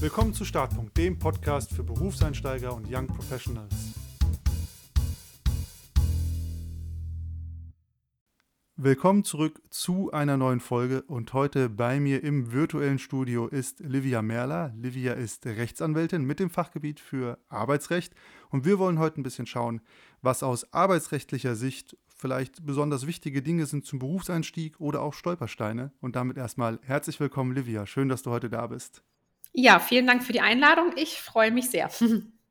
Willkommen zu Startpunkt, dem Podcast für Berufseinsteiger und Young Professionals. Willkommen zurück zu einer neuen Folge und heute bei mir im virtuellen Studio ist Livia Merler. Livia ist Rechtsanwältin mit dem Fachgebiet für Arbeitsrecht und wir wollen heute ein bisschen schauen, was aus arbeitsrechtlicher Sicht vielleicht besonders wichtige Dinge sind zum Berufseinstieg oder auch Stolpersteine. Und damit erstmal herzlich willkommen, Livia. Schön, dass du heute da bist. Ja, vielen Dank für die Einladung. Ich freue mich sehr.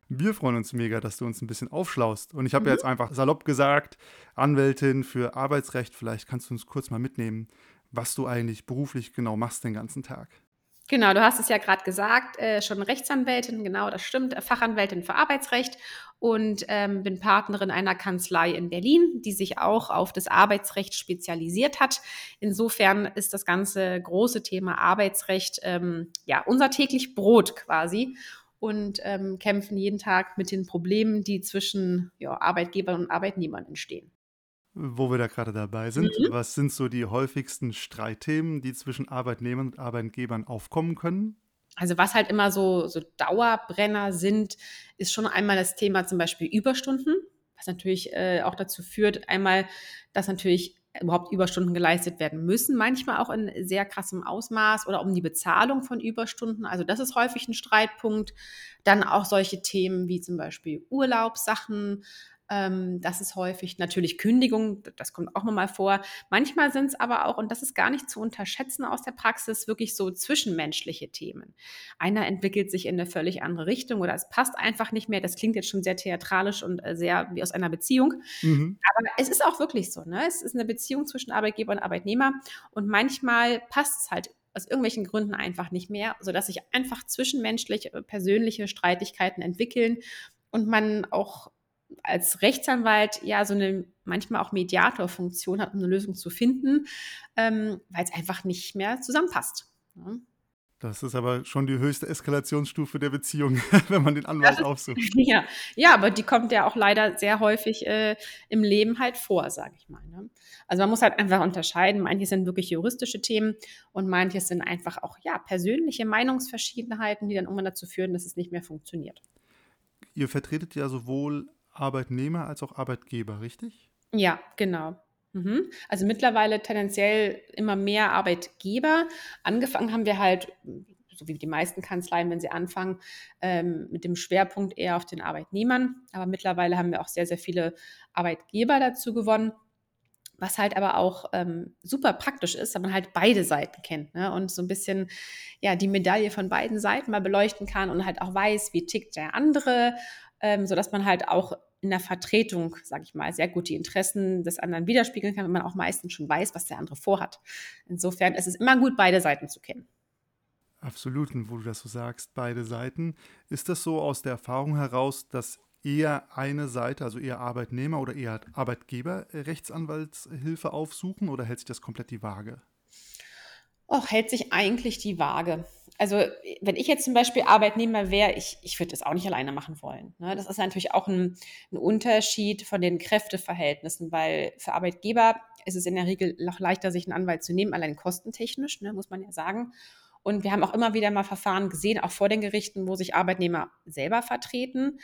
Wir freuen uns mega, dass du uns ein bisschen aufschlaust. Und ich habe mhm. jetzt einfach salopp gesagt, Anwältin für Arbeitsrecht, vielleicht kannst du uns kurz mal mitnehmen, was du eigentlich beruflich genau machst den ganzen Tag. Genau, du hast es ja gerade gesagt, äh, schon Rechtsanwältin, genau, das stimmt, äh, Fachanwältin für Arbeitsrecht und ähm, bin Partnerin einer Kanzlei in Berlin, die sich auch auf das Arbeitsrecht spezialisiert hat. Insofern ist das ganze große Thema Arbeitsrecht ähm, ja unser täglich Brot quasi und ähm, kämpfen jeden Tag mit den Problemen, die zwischen ja, Arbeitgebern und Arbeitnehmern entstehen. Wo wir da gerade dabei sind, mhm. was sind so die häufigsten Streitthemen, die zwischen Arbeitnehmern und Arbeitgebern aufkommen können? Also was halt immer so, so Dauerbrenner sind, ist schon einmal das Thema zum Beispiel Überstunden, was natürlich äh, auch dazu führt, einmal, dass natürlich überhaupt Überstunden geleistet werden müssen, manchmal auch in sehr krassem Ausmaß oder um die Bezahlung von Überstunden. Also das ist häufig ein Streitpunkt. Dann auch solche Themen wie zum Beispiel Urlaubssachen, ähm, das ist häufig natürlich Kündigung, das kommt auch nochmal vor. Manchmal sind es aber auch, und das ist gar nicht zu unterschätzen aus der Praxis, wirklich so zwischenmenschliche Themen. Einer entwickelt sich in eine völlig andere Richtung oder es passt einfach nicht mehr. Das klingt jetzt schon sehr theatralisch und äh, sehr wie aus einer Beziehung. Mhm. Aber es ist auch wirklich so. Ne? Es ist eine Beziehung zwischen Arbeitgeber und Arbeitnehmer und manchmal passt es halt aus irgendwelchen Gründen einfach nicht mehr, sodass sich einfach zwischenmenschliche, äh, persönliche Streitigkeiten entwickeln und man auch als Rechtsanwalt ja so eine manchmal auch Mediatorfunktion hat, um eine Lösung zu finden, ähm, weil es einfach nicht mehr zusammenpasst. Ne? Das ist aber schon die höchste Eskalationsstufe der Beziehung, wenn man den Anwalt aufsucht. Ja. ja, aber die kommt ja auch leider sehr häufig äh, im Leben halt vor, sage ich mal. Ne? Also man muss halt einfach unterscheiden. Manche sind wirklich juristische Themen und manche sind einfach auch ja persönliche Meinungsverschiedenheiten, die dann irgendwann dazu führen, dass es nicht mehr funktioniert. Ihr vertretet ja sowohl Arbeitnehmer als auch Arbeitgeber, richtig? Ja, genau. Mhm. Also mittlerweile tendenziell immer mehr Arbeitgeber. Angefangen haben wir halt, so wie die meisten Kanzleien, wenn sie anfangen, ähm, mit dem Schwerpunkt eher auf den Arbeitnehmern. Aber mittlerweile haben wir auch sehr, sehr viele Arbeitgeber dazu gewonnen. Was halt aber auch ähm, super praktisch ist, dass man halt beide Seiten kennt ne? und so ein bisschen ja die Medaille von beiden Seiten mal beleuchten kann und halt auch weiß, wie tickt der andere, ähm, sodass man halt auch in der Vertretung, sage ich mal, sehr gut die Interessen des anderen widerspiegeln kann, wenn man auch meistens schon weiß, was der andere vorhat. Insofern ist es immer gut, beide Seiten zu kennen. Absolut, und wo du das so sagst, beide Seiten. Ist das so aus der Erfahrung heraus, dass eher eine Seite, also eher Arbeitnehmer oder eher Arbeitgeber Rechtsanwaltshilfe aufsuchen oder hält sich das komplett die Waage? Och, hält sich eigentlich die Waage. Also, wenn ich jetzt zum Beispiel Arbeitnehmer wäre, ich, ich würde das auch nicht alleine machen wollen. Ne? Das ist natürlich auch ein, ein, Unterschied von den Kräfteverhältnissen, weil für Arbeitgeber ist es in der Regel noch leichter, sich einen Anwalt zu nehmen, allein kostentechnisch, ne, muss man ja sagen. Und wir haben auch immer wieder mal Verfahren gesehen, auch vor den Gerichten, wo sich Arbeitnehmer selber vertreten.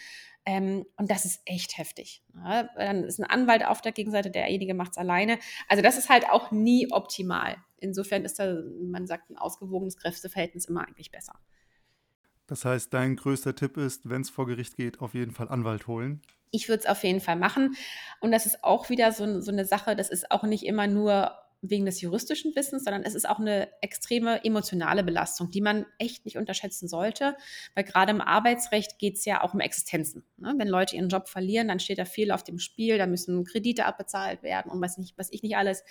Ähm, und das ist echt heftig. Ne? Dann ist ein Anwalt auf der Gegenseite, derjenige macht es alleine. Also das ist halt auch nie optimal. Insofern ist da, man sagt, ein ausgewogenes Kräfteverhältnis immer eigentlich besser. Das heißt, dein größter Tipp ist, wenn es vor Gericht geht, auf jeden Fall Anwalt holen. Ich würde es auf jeden Fall machen. Und das ist auch wieder so, so eine Sache, das ist auch nicht immer nur wegen des juristischen Wissens, sondern es ist auch eine extreme emotionale Belastung, die man echt nicht unterschätzen sollte, weil gerade im Arbeitsrecht geht es ja auch um Existenzen. Ne? Wenn Leute ihren Job verlieren, dann steht da viel auf dem Spiel, da müssen Kredite abbezahlt werden und was, nicht, was ich nicht alles.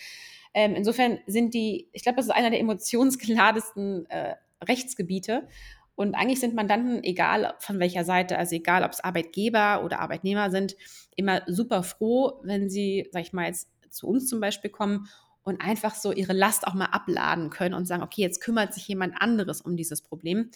Ähm, insofern sind die, ich glaube, das ist einer der emotionsgeladesten äh, Rechtsgebiete. Und eigentlich sind Mandanten, egal von welcher Seite, also egal ob es Arbeitgeber oder Arbeitnehmer sind, immer super froh, wenn sie, sag ich mal, jetzt zu uns zum Beispiel kommen und einfach so ihre Last auch mal abladen können und sagen, okay, jetzt kümmert sich jemand anderes um dieses Problem.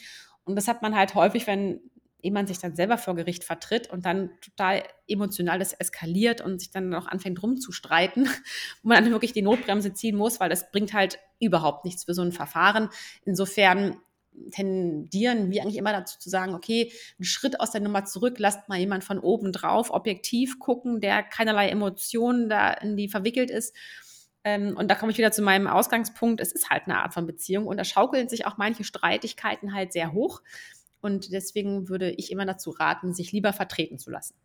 Und das hat man halt häufig, wenn jemand sich dann selber vor Gericht vertritt und dann total emotional das eskaliert und sich dann auch anfängt rumzustreiten, wo man dann wirklich die Notbremse ziehen muss, weil das bringt halt überhaupt nichts für so ein Verfahren. Insofern tendieren wir eigentlich immer dazu zu sagen, okay, einen Schritt aus der Nummer zurück, lasst mal jemand von oben drauf objektiv gucken, der keinerlei Emotionen da in die verwickelt ist. Ähm, und da komme ich wieder zu meinem Ausgangspunkt. Es ist halt eine Art von Beziehung und da schaukeln sich auch manche Streitigkeiten halt sehr hoch. Und deswegen würde ich immer dazu raten, sich lieber vertreten zu lassen.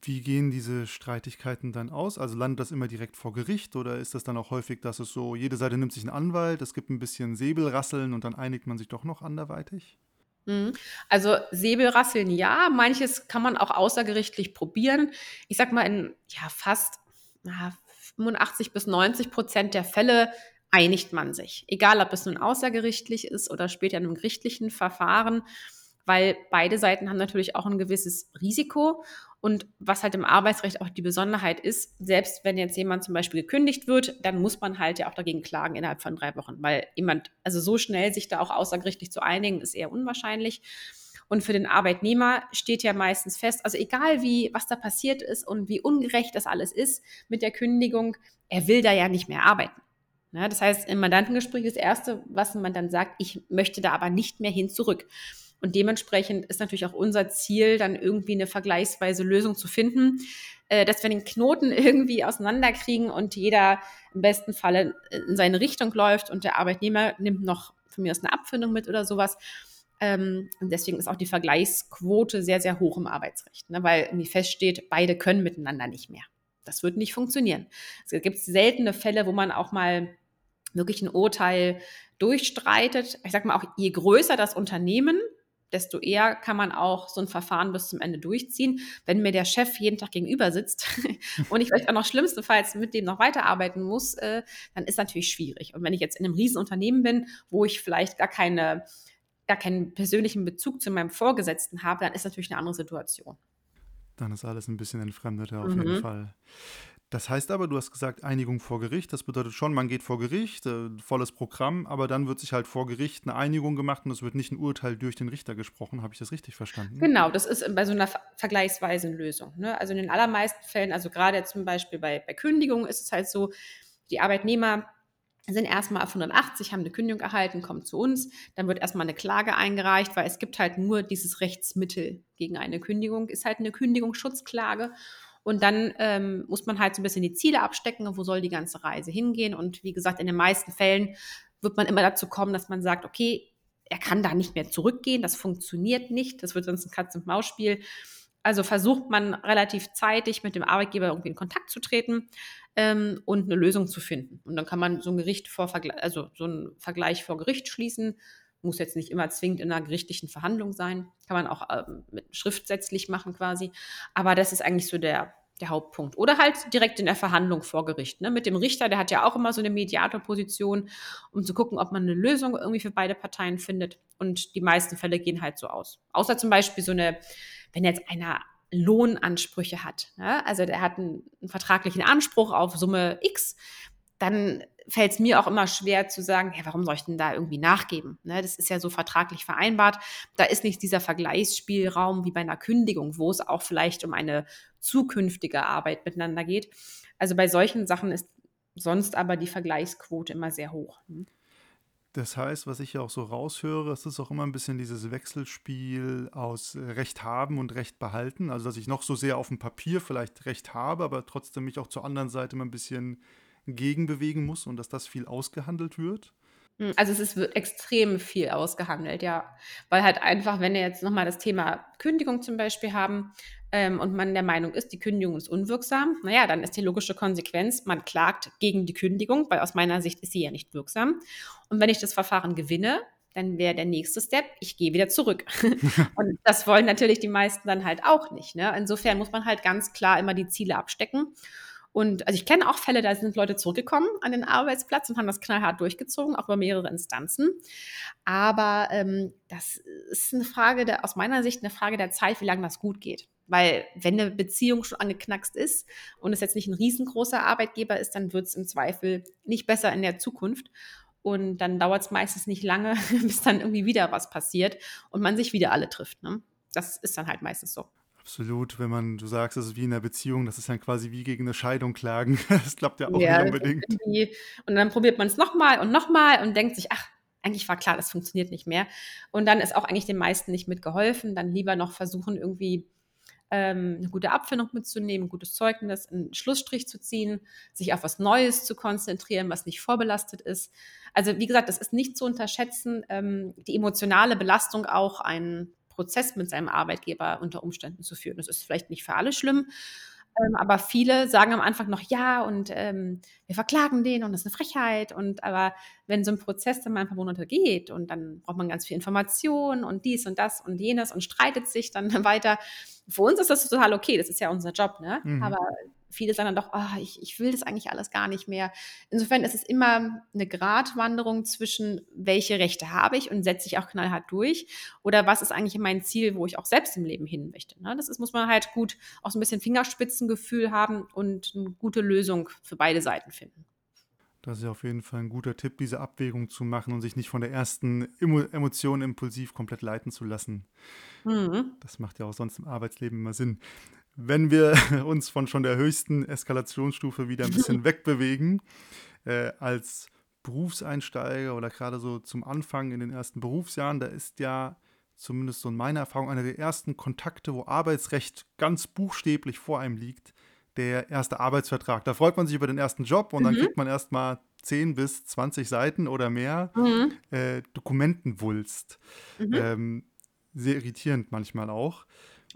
Wie gehen diese Streitigkeiten dann aus? Also landet das immer direkt vor Gericht oder ist das dann auch häufig, dass es so, jede Seite nimmt sich einen Anwalt, es gibt ein bisschen Säbelrasseln und dann einigt man sich doch noch anderweitig? Mhm. Also Säbelrasseln ja, manches kann man auch außergerichtlich probieren. Ich sag mal, in ja, fast na, 85 bis 90 Prozent der Fälle einigt man sich. Egal, ob es nun außergerichtlich ist oder später in einem gerichtlichen Verfahren weil beide Seiten haben natürlich auch ein gewisses Risiko. Und was halt im Arbeitsrecht auch die Besonderheit ist, selbst wenn jetzt jemand zum Beispiel gekündigt wird, dann muss man halt ja auch dagegen klagen innerhalb von drei Wochen, weil jemand, also so schnell sich da auch außergerichtlich zu einigen, ist eher unwahrscheinlich. Und für den Arbeitnehmer steht ja meistens fest, also egal wie, was da passiert ist und wie ungerecht das alles ist mit der Kündigung, er will da ja nicht mehr arbeiten. Ja, das heißt, im Mandantengespräch das Erste, was man dann sagt, ich möchte da aber nicht mehr hin zurück. Und dementsprechend ist natürlich auch unser Ziel, dann irgendwie eine vergleichsweise Lösung zu finden, äh, dass wir den Knoten irgendwie auseinanderkriegen und jeder im besten Falle in seine Richtung läuft und der Arbeitnehmer nimmt noch von mir aus eine Abfindung mit oder sowas. Ähm, und deswegen ist auch die Vergleichsquote sehr, sehr hoch im Arbeitsrecht, ne, weil irgendwie feststeht, beide können miteinander nicht mehr. Das wird nicht funktionieren. Es gibt seltene Fälle, wo man auch mal wirklich ein Urteil durchstreitet. Ich sage mal auch, je größer das Unternehmen, desto eher kann man auch so ein Verfahren bis zum Ende durchziehen. Wenn mir der Chef jeden Tag gegenüber sitzt und ich vielleicht auch noch schlimmstenfalls mit dem noch weiterarbeiten muss, äh, dann ist natürlich schwierig. Und wenn ich jetzt in einem Riesenunternehmen bin, wo ich vielleicht gar keine gar keinen persönlichen Bezug zu meinem Vorgesetzten habe, dann ist natürlich eine andere Situation. Dann ist alles ein bisschen entfremdeter auf mhm. jeden Fall. Das heißt aber, du hast gesagt, Einigung vor Gericht. Das bedeutet schon, man geht vor Gericht, äh, volles Programm, aber dann wird sich halt vor Gericht eine Einigung gemacht und es wird nicht ein Urteil durch den Richter gesprochen. Habe ich das richtig verstanden? Genau, das ist bei so einer vergleichsweisen Lösung. Ne? Also in den allermeisten Fällen, also gerade zum Beispiel bei, bei Kündigungen ist es halt so, die Arbeitnehmer sind erstmal auf 180, haben eine Kündigung erhalten, kommen zu uns. Dann wird erstmal eine Klage eingereicht, weil es gibt halt nur dieses Rechtsmittel gegen eine Kündigung, ist halt eine Kündigungsschutzklage. Und dann ähm, muss man halt so ein bisschen die Ziele abstecken, wo soll die ganze Reise hingehen. Und wie gesagt, in den meisten Fällen wird man immer dazu kommen, dass man sagt, okay, er kann da nicht mehr zurückgehen, das funktioniert nicht, das wird sonst ein Katz-und-Maus-Spiel. Also versucht man relativ zeitig mit dem Arbeitgeber irgendwie in Kontakt zu treten ähm, und eine Lösung zu finden. Und dann kann man so ein Gericht vor also so einen Vergleich vor Gericht schließen muss jetzt nicht immer zwingend in einer gerichtlichen Verhandlung sein. Kann man auch ähm, schriftsätzlich machen quasi. Aber das ist eigentlich so der, der Hauptpunkt. Oder halt direkt in der Verhandlung vor Gericht. Ne? Mit dem Richter, der hat ja auch immer so eine Mediatorposition, um zu gucken, ob man eine Lösung irgendwie für beide Parteien findet. Und die meisten Fälle gehen halt so aus. Außer zum Beispiel so eine, wenn jetzt einer Lohnansprüche hat. Ne? Also der hat einen, einen vertraglichen Anspruch auf Summe X, dann fällt es mir auch immer schwer zu sagen, ja, warum soll ich denn da irgendwie nachgeben? Ne, das ist ja so vertraglich vereinbart. Da ist nicht dieser Vergleichsspielraum wie bei einer Kündigung, wo es auch vielleicht um eine zukünftige Arbeit miteinander geht. Also bei solchen Sachen ist sonst aber die Vergleichsquote immer sehr hoch. Hm. Das heißt, was ich ja auch so raushöre, es ist auch immer ein bisschen dieses Wechselspiel aus Recht haben und Recht behalten. Also, dass ich noch so sehr auf dem Papier vielleicht Recht habe, aber trotzdem mich auch zur anderen Seite immer ein bisschen gegenbewegen muss und dass das viel ausgehandelt wird? Hm, also es ist extrem viel ausgehandelt, ja. Weil halt einfach, wenn wir jetzt nochmal das Thema Kündigung zum Beispiel haben ähm, und man der Meinung ist, die Kündigung ist unwirksam, naja, dann ist die logische Konsequenz, man klagt gegen die Kündigung, weil aus meiner Sicht ist sie ja nicht wirksam. Und wenn ich das Verfahren gewinne, dann wäre der nächste Step, ich gehe wieder zurück. und das wollen natürlich die meisten dann halt auch nicht. Ne? Insofern muss man halt ganz klar immer die Ziele abstecken. Und also ich kenne auch Fälle, da sind Leute zurückgekommen an den Arbeitsplatz und haben das knallhart durchgezogen, auch über mehrere Instanzen. Aber ähm, das ist eine Frage der, aus meiner Sicht eine Frage der Zeit, wie lange das gut geht. Weil wenn eine Beziehung schon angeknackst ist und es jetzt nicht ein riesengroßer Arbeitgeber ist, dann wird es im Zweifel nicht besser in der Zukunft. Und dann dauert es meistens nicht lange, bis dann irgendwie wieder was passiert und man sich wieder alle trifft. Ne? Das ist dann halt meistens so. Absolut, wenn man, du sagst, es ist wie in einer Beziehung, das ist dann quasi wie gegen eine Scheidung klagen. Das klappt ja auch ja, nicht unbedingt. Und dann probiert man es nochmal und nochmal und denkt sich, ach, eigentlich war klar, das funktioniert nicht mehr. Und dann ist auch eigentlich den meisten nicht mitgeholfen. Dann lieber noch versuchen, irgendwie ähm, eine gute Abfindung mitzunehmen, ein gutes Zeugnis, einen Schlussstrich zu ziehen, sich auf was Neues zu konzentrieren, was nicht vorbelastet ist. Also wie gesagt, das ist nicht zu unterschätzen, ähm, die emotionale Belastung auch einen Prozess mit seinem Arbeitgeber unter Umständen zu führen. Das ist vielleicht nicht für alle schlimm, ähm, aber viele sagen am Anfang noch ja und ähm, wir verklagen den und das ist eine Frechheit. Und aber wenn so ein Prozess dann mal ein paar Monate geht und dann braucht man ganz viel Information und dies und das und jenes und streitet sich dann weiter. Für uns ist das total okay, das ist ja unser Job, ne? Mhm. Aber viele sagen dann doch, oh, ich, ich will das eigentlich alles gar nicht mehr. Insofern ist es immer eine Gratwanderung zwischen, welche Rechte habe ich und setze ich auch knallhart durch oder was ist eigentlich mein Ziel, wo ich auch selbst im Leben hin möchte. Ne? Das ist, muss man halt gut auch so ein bisschen Fingerspitzengefühl haben und eine gute Lösung für beide Seiten finden. Das ist ja auf jeden Fall ein guter Tipp, diese Abwägung zu machen und sich nicht von der ersten Emo Emotion impulsiv komplett leiten zu lassen. Mhm. Das macht ja auch sonst im Arbeitsleben immer Sinn. Wenn wir uns von schon der höchsten Eskalationsstufe wieder ein bisschen wegbewegen, äh, als Berufseinsteiger oder gerade so zum Anfang in den ersten Berufsjahren, da ist ja zumindest so in meiner Erfahrung einer der ersten Kontakte, wo Arbeitsrecht ganz buchstäblich vor einem liegt, der erste Arbeitsvertrag. Da freut man sich über den ersten Job und mhm. dann kriegt man erstmal 10 bis 20 Seiten oder mehr mhm. äh, Dokumentenwulst. Mhm. Ähm, sehr irritierend manchmal auch.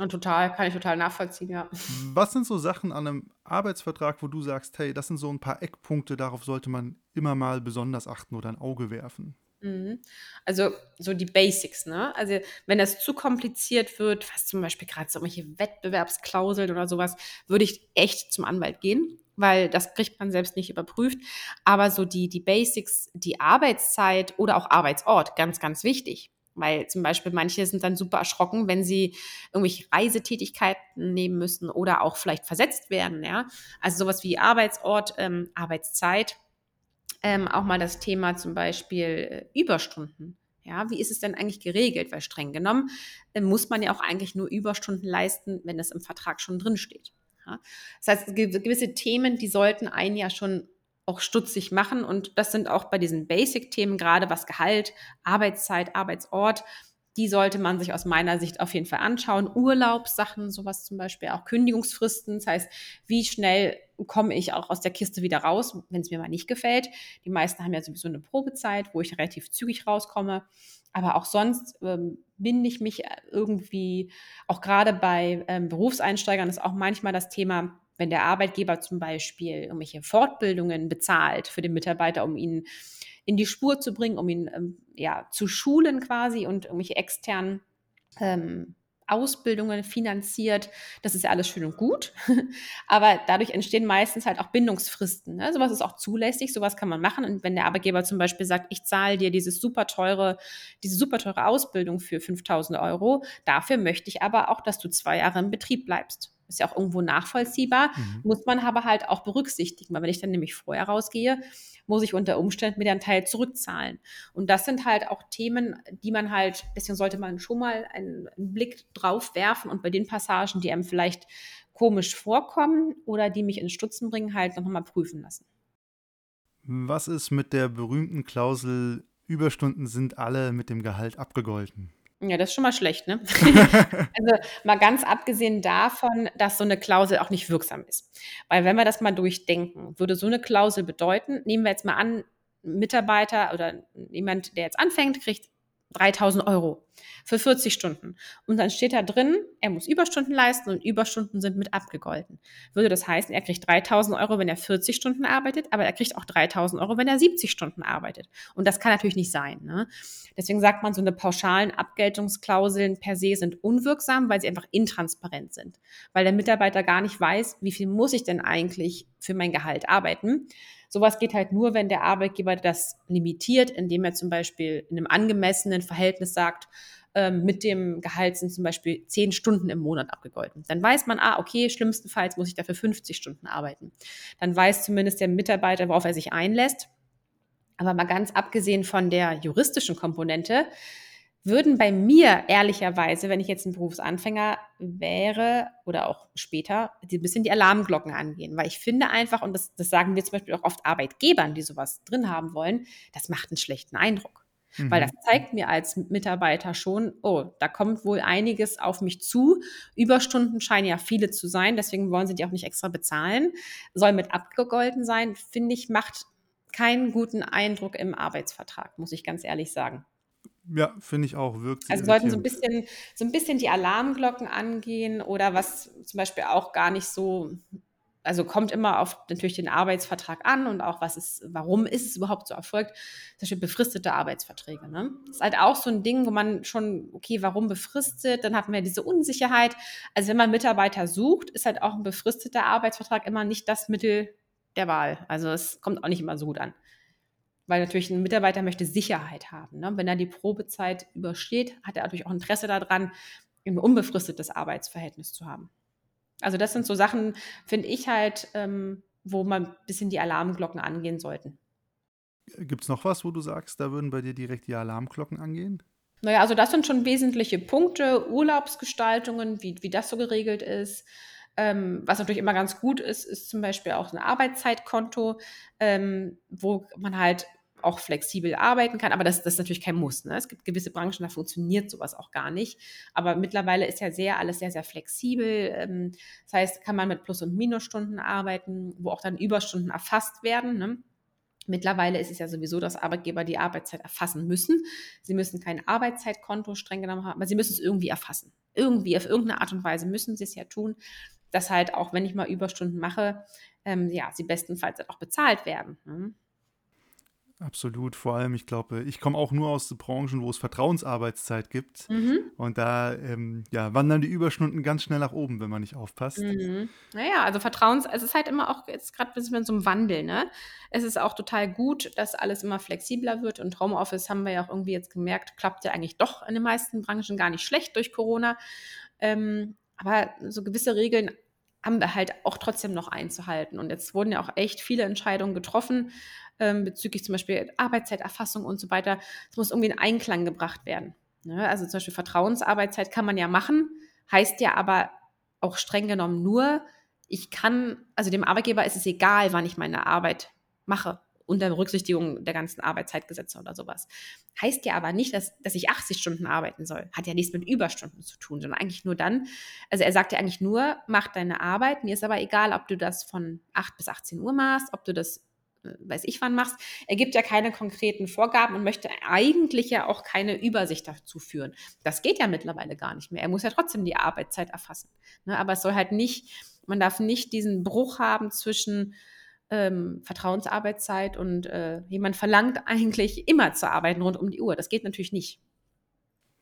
Und total, kann ich total nachvollziehen, ja. Was sind so Sachen an einem Arbeitsvertrag, wo du sagst, hey, das sind so ein paar Eckpunkte, darauf sollte man immer mal besonders achten oder ein Auge werfen? Mhm. Also so die Basics, ne? Also wenn das zu kompliziert wird, was zum Beispiel gerade so welche Wettbewerbsklauseln oder sowas, würde ich echt zum Anwalt gehen, weil das kriegt man selbst nicht überprüft. Aber so die, die Basics, die Arbeitszeit oder auch Arbeitsort, ganz, ganz wichtig. Weil zum Beispiel manche sind dann super erschrocken, wenn sie irgendwelche Reisetätigkeiten nehmen müssen oder auch vielleicht versetzt werden. Ja? Also sowas wie Arbeitsort, ähm, Arbeitszeit. Ähm, auch mal das Thema zum Beispiel äh, Überstunden. Ja, wie ist es denn eigentlich geregelt? Weil streng genommen äh, muss man ja auch eigentlich nur Überstunden leisten, wenn das im Vertrag schon drin steht. Ja? Das heißt, gewisse Themen, die sollten einen ja schon auch stutzig machen. Und das sind auch bei diesen Basic-Themen, gerade was Gehalt, Arbeitszeit, Arbeitsort, die sollte man sich aus meiner Sicht auf jeden Fall anschauen. Urlaubssachen, sowas zum Beispiel, auch Kündigungsfristen. Das heißt, wie schnell komme ich auch aus der Kiste wieder raus, wenn es mir mal nicht gefällt. Die meisten haben ja sowieso eine Probezeit, wo ich relativ zügig rauskomme. Aber auch sonst ähm, binde ich mich irgendwie, auch gerade bei ähm, Berufseinsteigern ist auch manchmal das Thema, wenn der Arbeitgeber zum Beispiel irgendwelche Fortbildungen bezahlt für den Mitarbeiter, um ihn in die Spur zu bringen, um ihn ähm, ja, zu schulen quasi und irgendwelche externen ähm, Ausbildungen finanziert. Das ist ja alles schön und gut. Aber dadurch entstehen meistens halt auch Bindungsfristen. Ne? Sowas ist auch zulässig, sowas kann man machen. Und wenn der Arbeitgeber zum Beispiel sagt, ich zahle dir dieses super teure, diese super teure Ausbildung für 5000 Euro, dafür möchte ich aber auch, dass du zwei Jahre im Betrieb bleibst ist ja auch irgendwo nachvollziehbar, mhm. muss man aber halt auch berücksichtigen, weil wenn ich dann nämlich vorher rausgehe, muss ich unter Umständen wieder einen Teil zurückzahlen. Und das sind halt auch Themen, die man halt, deswegen sollte man schon mal einen, einen Blick drauf werfen und bei den Passagen, die einem vielleicht komisch vorkommen oder die mich ins Stutzen bringen, halt noch mal prüfen lassen. Was ist mit der berühmten Klausel, Überstunden sind alle mit dem Gehalt abgegolten? Ja, das ist schon mal schlecht, ne? also mal ganz abgesehen davon, dass so eine Klausel auch nicht wirksam ist. Weil wenn wir das mal durchdenken, würde so eine Klausel bedeuten, nehmen wir jetzt mal an, Mitarbeiter oder jemand, der jetzt anfängt, kriegt 3000 Euro für 40 Stunden. Und dann steht da drin, er muss Überstunden leisten und Überstunden sind mit abgegolten. Würde das heißen, er kriegt 3000 Euro, wenn er 40 Stunden arbeitet, aber er kriegt auch 3000 Euro, wenn er 70 Stunden arbeitet. Und das kann natürlich nicht sein. Ne? Deswegen sagt man, so eine pauschalen Abgeltungsklauseln per se sind unwirksam, weil sie einfach intransparent sind. Weil der Mitarbeiter gar nicht weiß, wie viel muss ich denn eigentlich für mein Gehalt arbeiten. Sowas geht halt nur, wenn der Arbeitgeber das limitiert, indem er zum Beispiel in einem angemessenen Verhältnis sagt, ähm, mit dem Gehalt sind zum Beispiel zehn Stunden im Monat abgegolten. Dann weiß man, ah, okay, schlimmstenfalls muss ich dafür 50 Stunden arbeiten. Dann weiß zumindest der Mitarbeiter, worauf er sich einlässt. Aber mal ganz abgesehen von der juristischen Komponente, würden bei mir ehrlicherweise, wenn ich jetzt ein Berufsanfänger wäre oder auch später, ein bisschen die Alarmglocken angehen. Weil ich finde einfach, und das, das sagen wir zum Beispiel auch oft Arbeitgebern, die sowas drin haben wollen, das macht einen schlechten Eindruck. Mhm. Weil das zeigt mir als Mitarbeiter schon, oh, da kommt wohl einiges auf mich zu. Überstunden scheinen ja viele zu sein, deswegen wollen sie die auch nicht extra bezahlen. Soll mit abgegolten sein, finde ich, macht keinen guten Eindruck im Arbeitsvertrag, muss ich ganz ehrlich sagen. Ja, finde ich auch, wirkt Also sollten so ein bisschen, so ein bisschen die Alarmglocken angehen oder was zum Beispiel auch gar nicht so also kommt immer auf natürlich den Arbeitsvertrag an und auch was ist, warum ist es überhaupt so erfolgt. Zum Beispiel befristete Arbeitsverträge. Ne? Das ist halt auch so ein Ding, wo man schon, okay, warum befristet? Dann hat man ja diese Unsicherheit. Also wenn man Mitarbeiter sucht, ist halt auch ein befristeter Arbeitsvertrag immer nicht das Mittel der Wahl. Also es kommt auch nicht immer so gut an. Weil natürlich ein Mitarbeiter möchte Sicherheit haben. Ne? Wenn er die Probezeit übersteht, hat er natürlich auch Interesse daran, ein unbefristetes Arbeitsverhältnis zu haben. Also das sind so Sachen, finde ich halt, ähm, wo man ein bisschen die Alarmglocken angehen sollten. Gibt es noch was, wo du sagst, da würden bei dir direkt die Alarmglocken angehen? Naja, also das sind schon wesentliche Punkte, Urlaubsgestaltungen, wie, wie das so geregelt ist. Ähm, was natürlich immer ganz gut ist, ist zum Beispiel auch ein Arbeitszeitkonto, ähm, wo man halt auch flexibel arbeiten kann, aber das, das ist natürlich kein Muss. Ne? Es gibt gewisse Branchen, da funktioniert sowas auch gar nicht. Aber mittlerweile ist ja sehr alles sehr, sehr flexibel. Ähm, das heißt, kann man mit Plus- und Minusstunden arbeiten, wo auch dann Überstunden erfasst werden. Ne? Mittlerweile ist es ja sowieso, dass Arbeitgeber die Arbeitszeit erfassen müssen. Sie müssen kein Arbeitszeitkonto streng genommen haben, aber sie müssen es irgendwie erfassen. Irgendwie, auf irgendeine Art und Weise müssen sie es ja tun, dass halt auch, wenn ich mal Überstunden mache, ähm, ja, sie bestenfalls halt auch bezahlt werden. Ne? Absolut, vor allem, ich glaube, ich komme auch nur aus Branchen, wo es Vertrauensarbeitszeit gibt. Mhm. Und da ähm, ja, wandern die Überstunden ganz schnell nach oben, wenn man nicht aufpasst. Mhm. Naja, also Vertrauens, es ist halt immer auch jetzt gerade ein bisschen so ein Wandel, ne? Es ist auch total gut, dass alles immer flexibler wird und Homeoffice haben wir ja auch irgendwie jetzt gemerkt, klappt ja eigentlich doch in den meisten Branchen gar nicht schlecht durch Corona. Ähm, aber so gewisse Regeln haben wir halt auch trotzdem noch einzuhalten. Und jetzt wurden ja auch echt viele Entscheidungen getroffen ähm, bezüglich zum Beispiel Arbeitszeiterfassung und so weiter. Es muss irgendwie in Einklang gebracht werden. Ne? Also zum Beispiel Vertrauensarbeitszeit kann man ja machen, heißt ja aber auch streng genommen nur, ich kann, also dem Arbeitgeber ist es egal, wann ich meine Arbeit mache unter Berücksichtigung der ganzen Arbeitszeitgesetze oder sowas. Heißt ja aber nicht, dass, dass ich 80 Stunden arbeiten soll. Hat ja nichts mit Überstunden zu tun, sondern eigentlich nur dann, also er sagt ja eigentlich nur, mach deine Arbeit, mir ist aber egal, ob du das von 8 bis 18 Uhr machst, ob du das weiß ich wann machst. Er gibt ja keine konkreten Vorgaben und möchte eigentlich ja auch keine Übersicht dazu führen. Das geht ja mittlerweile gar nicht mehr. Er muss ja trotzdem die Arbeitszeit erfassen. Ne? Aber es soll halt nicht, man darf nicht diesen Bruch haben zwischen ähm, Vertrauensarbeitszeit und äh, jemand verlangt eigentlich immer zu arbeiten rund um die Uhr. Das geht natürlich nicht.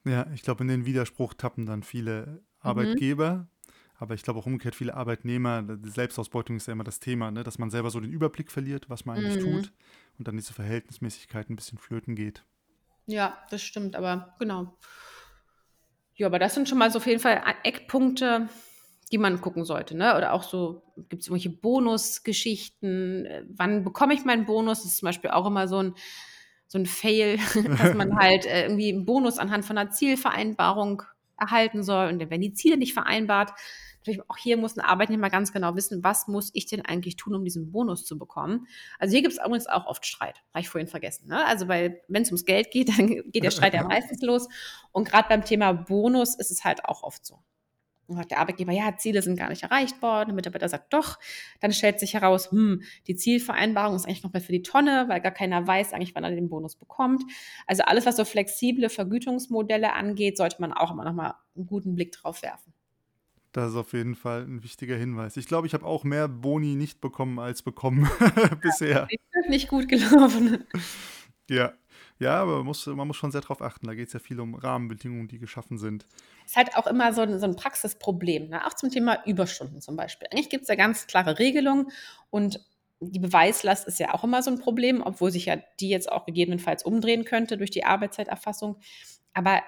Ja, ich glaube, in den Widerspruch tappen dann viele mhm. Arbeitgeber. Aber ich glaube auch umgekehrt viele Arbeitnehmer, die Selbstausbeutung ist ja immer das Thema, ne? dass man selber so den Überblick verliert, was man eigentlich mhm. tut und dann diese Verhältnismäßigkeit ein bisschen flöten geht. Ja, das stimmt, aber genau. Ja, aber das sind schon mal so auf jeden Fall Eckpunkte, die man gucken sollte. Ne? Oder auch so, gibt es irgendwelche Bonusgeschichten? Wann bekomme ich meinen Bonus? Das ist zum Beispiel auch immer so ein, so ein Fail, dass man halt äh, irgendwie einen Bonus anhand von einer Zielvereinbarung erhalten soll. Und wenn die Ziele nicht vereinbart, natürlich auch hier muss ein Arbeitnehmer ganz genau wissen, was muss ich denn eigentlich tun, um diesen Bonus zu bekommen. Also hier gibt es übrigens auch oft Streit, habe ich vorhin vergessen. Ne? Also weil wenn es ums Geld geht, dann geht der Streit ja meistens los. Und gerade beim Thema Bonus ist es halt auch oft so. Und sagt der Arbeitgeber, ja, Ziele sind gar nicht erreicht worden. Der Mitarbeiter sagt doch. Dann stellt sich heraus, hm, die Zielvereinbarung ist eigentlich nochmal für die Tonne, weil gar keiner weiß eigentlich, wann er den Bonus bekommt. Also alles, was so flexible Vergütungsmodelle angeht, sollte man auch immer nochmal einen guten Blick drauf werfen. Das ist auf jeden Fall ein wichtiger Hinweis. Ich glaube, ich habe auch mehr Boni nicht bekommen als bekommen bisher. Ist nicht gut gelaufen. Ja, ja, aber man muss, man muss schon sehr darauf achten. Da geht es ja viel um Rahmenbedingungen, die geschaffen sind. Es ist halt auch immer so ein, so ein Praxisproblem, ne? auch zum Thema Überstunden zum Beispiel. Eigentlich gibt es ja ganz klare Regelungen und die Beweislast ist ja auch immer so ein Problem, obwohl sich ja die jetzt auch gegebenenfalls umdrehen könnte durch die Arbeitszeiterfassung. Aber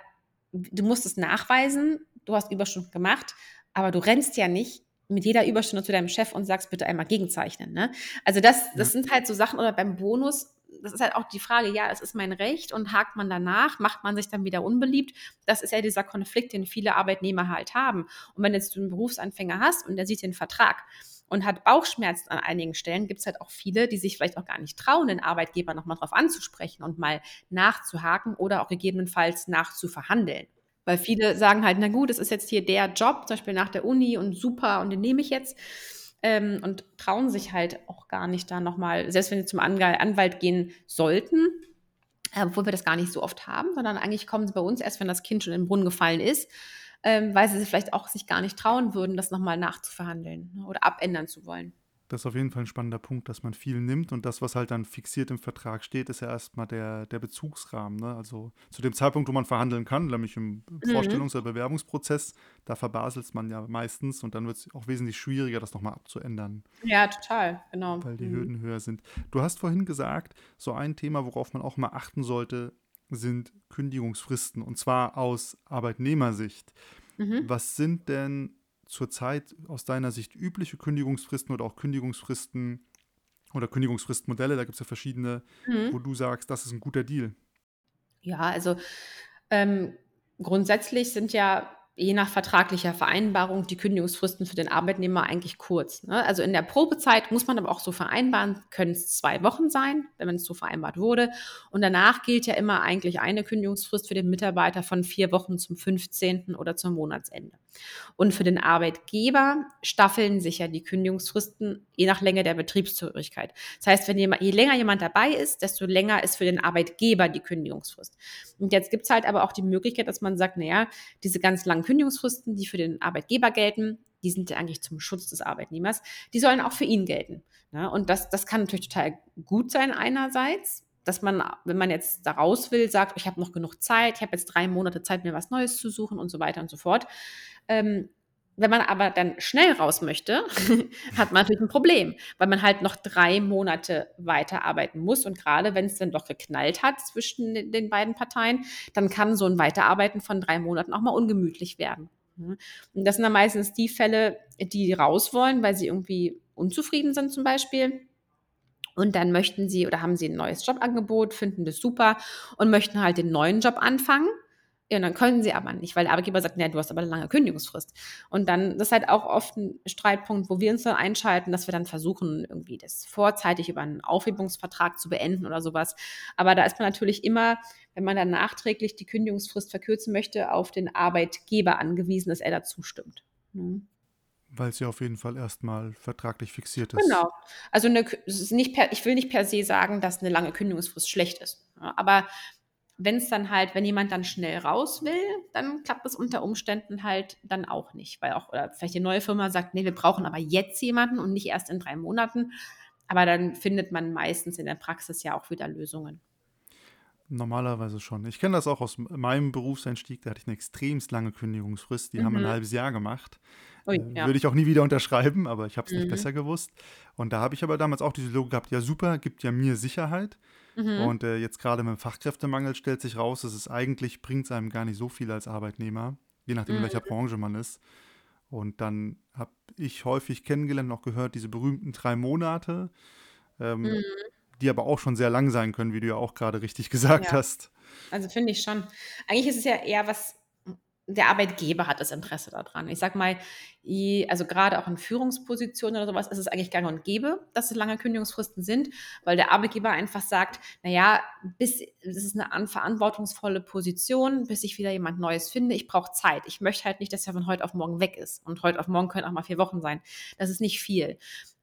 du musst es nachweisen, du hast Überstunden gemacht, aber du rennst ja nicht mit jeder Überstunde zu deinem Chef und sagst bitte einmal gegenzeichnen. Ne? Also das, das ja. sind halt so Sachen, oder beim Bonus das ist halt auch die Frage, ja, es ist mein Recht und hakt man danach, macht man sich dann wieder unbeliebt. Das ist ja dieser Konflikt, den viele Arbeitnehmer halt haben. Und wenn jetzt du einen Berufsanfänger hast und der sieht den Vertrag und hat Bauchschmerzen an einigen Stellen, gibt es halt auch viele, die sich vielleicht auch gar nicht trauen, den Arbeitgeber nochmal drauf anzusprechen und mal nachzuhaken oder auch gegebenenfalls nachzuverhandeln. Weil viele sagen halt, na gut, es ist jetzt hier der Job, zum Beispiel nach der Uni und super und den nehme ich jetzt. Ähm, und trauen sich halt auch gar nicht da nochmal, selbst wenn sie zum Anwalt gehen sollten, äh, obwohl wir das gar nicht so oft haben, sondern eigentlich kommen sie bei uns erst, wenn das Kind schon in den Brunnen gefallen ist, ähm, weil sie vielleicht auch sich gar nicht trauen würden, das nochmal nachzuverhandeln oder abändern zu wollen. Das ist auf jeden Fall ein spannender Punkt, dass man viel nimmt und das, was halt dann fixiert im Vertrag steht, ist ja erstmal der, der Bezugsrahmen. Ne? Also zu dem Zeitpunkt, wo man verhandeln kann, nämlich im mhm. Vorstellungs- oder Bewerbungsprozess, da verbaselt man ja meistens und dann wird es auch wesentlich schwieriger, das nochmal abzuändern. Ja, total, genau. Weil die mhm. Hürden höher sind. Du hast vorhin gesagt, so ein Thema, worauf man auch mal achten sollte, sind Kündigungsfristen und zwar aus Arbeitnehmersicht. Mhm. Was sind denn zurzeit aus deiner Sicht übliche Kündigungsfristen oder auch Kündigungsfristen oder Kündigungsfristmodelle? Da gibt es ja verschiedene, mhm. wo du sagst, das ist ein guter Deal. Ja, also ähm, grundsätzlich sind ja je nach vertraglicher Vereinbarung die Kündigungsfristen für den Arbeitnehmer eigentlich kurz. Ne? Also in der Probezeit muss man aber auch so vereinbaren, können es zwei Wochen sein, wenn es so vereinbart wurde. Und danach gilt ja immer eigentlich eine Kündigungsfrist für den Mitarbeiter von vier Wochen zum 15. oder zum Monatsende. Und für den Arbeitgeber staffeln sich ja die Kündigungsfristen je nach Länge der Betriebszugehörigkeit. Das heißt, wenn jemand, je länger jemand dabei ist, desto länger ist für den Arbeitgeber die Kündigungsfrist. Und jetzt gibt es halt aber auch die Möglichkeit, dass man sagt, naja, diese ganz langen Kündigungsfristen, die für den Arbeitgeber gelten, die sind ja eigentlich zum Schutz des Arbeitnehmers, die sollen auch für ihn gelten. Ne? und das, das kann natürlich total gut sein einerseits, dass man, wenn man jetzt da raus will, sagt, ich habe noch genug Zeit, ich habe jetzt drei Monate Zeit, mir was Neues zu suchen und so weiter und so fort. Ähm, wenn man aber dann schnell raus möchte, hat man natürlich ein Problem, weil man halt noch drei Monate weiterarbeiten muss. Und gerade wenn es dann doch geknallt hat zwischen den, den beiden Parteien, dann kann so ein Weiterarbeiten von drei Monaten auch mal ungemütlich werden. Und das sind dann meistens die Fälle, die raus wollen, weil sie irgendwie unzufrieden sind zum Beispiel. Und dann möchten sie oder haben sie ein neues Jobangebot, finden das super und möchten halt den neuen Job anfangen und dann können sie aber nicht, weil der Arbeitgeber sagt, nee, du hast aber eine lange Kündigungsfrist. Und dann, das ist halt auch oft ein Streitpunkt, wo wir uns dann einschalten, dass wir dann versuchen, irgendwie das vorzeitig über einen Aufhebungsvertrag zu beenden oder sowas. Aber da ist man natürlich immer, wenn man dann nachträglich die Kündigungsfrist verkürzen möchte, auf den Arbeitgeber angewiesen, dass er dazu stimmt. Mhm. Weil es ja auf jeden Fall erstmal vertraglich fixiert ist. Genau. Also eine, nicht per, ich will nicht per se sagen, dass eine lange Kündigungsfrist schlecht ist. aber wenn es dann halt, wenn jemand dann schnell raus will, dann klappt es unter Umständen halt dann auch nicht, weil auch oder vielleicht die neue Firma sagt, nee, wir brauchen aber jetzt jemanden und nicht erst in drei Monaten. Aber dann findet man meistens in der Praxis ja auch wieder Lösungen. Normalerweise schon. Ich kenne das auch aus meinem Berufseinstieg. Da hatte ich eine extremst lange Kündigungsfrist. Die mhm. haben ein mhm. halbes Jahr gemacht. Ui, äh, ja. Würde ich auch nie wieder unterschreiben, aber ich habe es mhm. nicht besser gewusst. Und da habe ich aber damals auch diese Logik gehabt, ja super, gibt ja mir Sicherheit. Mhm. Und äh, jetzt gerade mit dem Fachkräftemangel stellt sich raus, dass es eigentlich bringt es einem gar nicht so viel als Arbeitnehmer, je nachdem, in welcher mhm. Branche man ist. Und dann habe ich häufig kennengelernt und auch gehört, diese berühmten drei Monate, ähm, mhm. Die aber auch schon sehr lang sein können, wie du ja auch gerade richtig gesagt ja. hast. Also finde ich schon. Eigentlich ist es ja eher was der Arbeitgeber hat das Interesse daran. Ich sag mal, also gerade auch in Führungspositionen oder sowas ist es eigentlich gang und gäbe, dass es lange Kündigungsfristen sind, weil der Arbeitgeber einfach sagt, naja, bis, das ist eine verantwortungsvolle Position, bis ich wieder jemand Neues finde. Ich brauche Zeit. Ich möchte halt nicht, dass er von heute auf morgen weg ist. Und heute auf morgen können auch mal vier Wochen sein. Das ist nicht viel.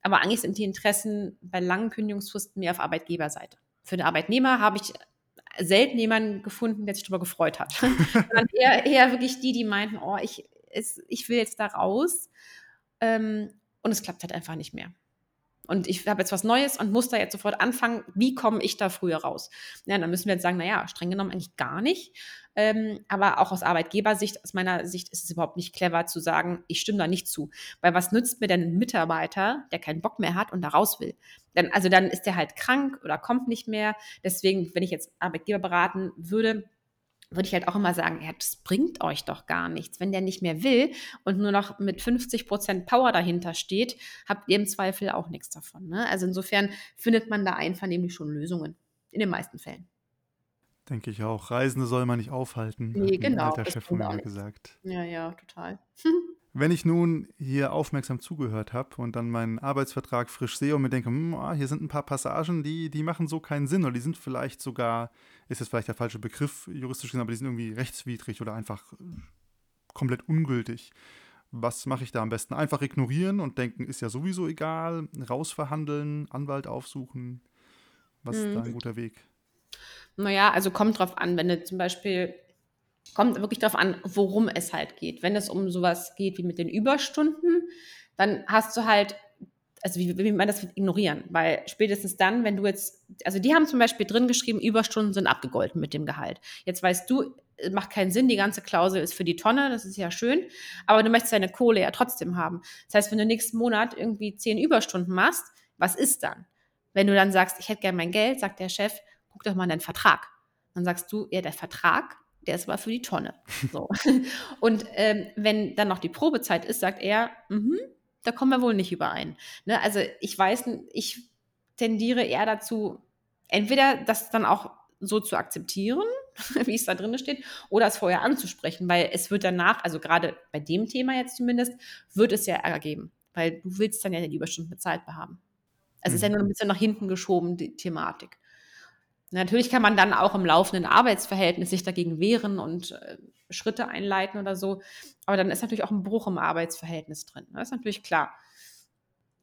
Aber eigentlich sind die Interessen bei langen Kündigungsfristen mehr auf Arbeitgeberseite. Für den Arbeitnehmer habe ich selten jemanden gefunden, der sich darüber gefreut hat. Sondern eher, eher wirklich die, die meinten, oh, ich, es, ich will jetzt da raus. Ähm, und es klappt halt einfach nicht mehr und ich habe jetzt was Neues und muss da jetzt sofort anfangen, wie komme ich da früher raus? Ja, dann müssen wir jetzt sagen, naja, streng genommen eigentlich gar nicht. Ähm, aber auch aus Arbeitgebersicht, aus meiner Sicht ist es überhaupt nicht clever zu sagen, ich stimme da nicht zu. Weil was nützt mir denn ein Mitarbeiter, der keinen Bock mehr hat und da raus will? Dann, also dann ist der halt krank oder kommt nicht mehr. Deswegen, wenn ich jetzt Arbeitgeber beraten würde, würde ich halt auch immer sagen, ja, das bringt euch doch gar nichts. Wenn der nicht mehr will und nur noch mit 50 Prozent Power dahinter steht, habt ihr im Zweifel auch nichts davon. Ne? Also insofern findet man da einvernehmlich schon Lösungen. In den meisten Fällen. Denke ich auch. Reisende soll man nicht aufhalten. Nee, genau. Hat der Chef von mir gesagt. Ja, ja, total. Wenn ich nun hier aufmerksam zugehört habe und dann meinen Arbeitsvertrag frisch sehe und mir denke, hm, ah, hier sind ein paar Passagen, die, die machen so keinen Sinn oder die sind vielleicht sogar, ist jetzt vielleicht der falsche Begriff juristisch gesehen, aber die sind irgendwie rechtswidrig oder einfach komplett ungültig. Was mache ich da am besten? Einfach ignorieren und denken, ist ja sowieso egal, rausverhandeln, Anwalt aufsuchen. Was hm. ist da ein guter Weg? Naja, also kommt drauf an, wenn du zum Beispiel kommt wirklich darauf an, worum es halt geht. Wenn es um sowas geht wie mit den Überstunden, dann hast du halt, also wie, wie man das ignorieren, weil spätestens dann, wenn du jetzt, also die haben zum Beispiel drin geschrieben, Überstunden sind abgegolten mit dem Gehalt. Jetzt weißt du, macht keinen Sinn, die ganze Klausel ist für die Tonne, das ist ja schön, aber du möchtest deine Kohle ja trotzdem haben. Das heißt, wenn du nächsten Monat irgendwie zehn Überstunden machst, was ist dann? Wenn du dann sagst, ich hätte gerne mein Geld, sagt der Chef, guck doch mal in deinen Vertrag. Dann sagst du, ja, der Vertrag der ist aber für die Tonne. So. Und ähm, wenn dann noch die Probezeit ist, sagt er, mm da kommen wir wohl nicht überein. Ne? Also ich weiß, ich tendiere eher dazu, entweder das dann auch so zu akzeptieren, wie es da drin steht, oder es vorher anzusprechen, weil es wird danach, also gerade bei dem Thema jetzt zumindest, wird es ja Ärger geben, weil du willst dann ja die Überstunden bezahlt haben. Es mhm. ist ja mhm. nur ein bisschen nach hinten geschoben, die Thematik. Natürlich kann man dann auch im laufenden Arbeitsverhältnis sich dagegen wehren und äh, Schritte einleiten oder so. Aber dann ist natürlich auch ein Bruch im Arbeitsverhältnis drin. Das ist natürlich klar,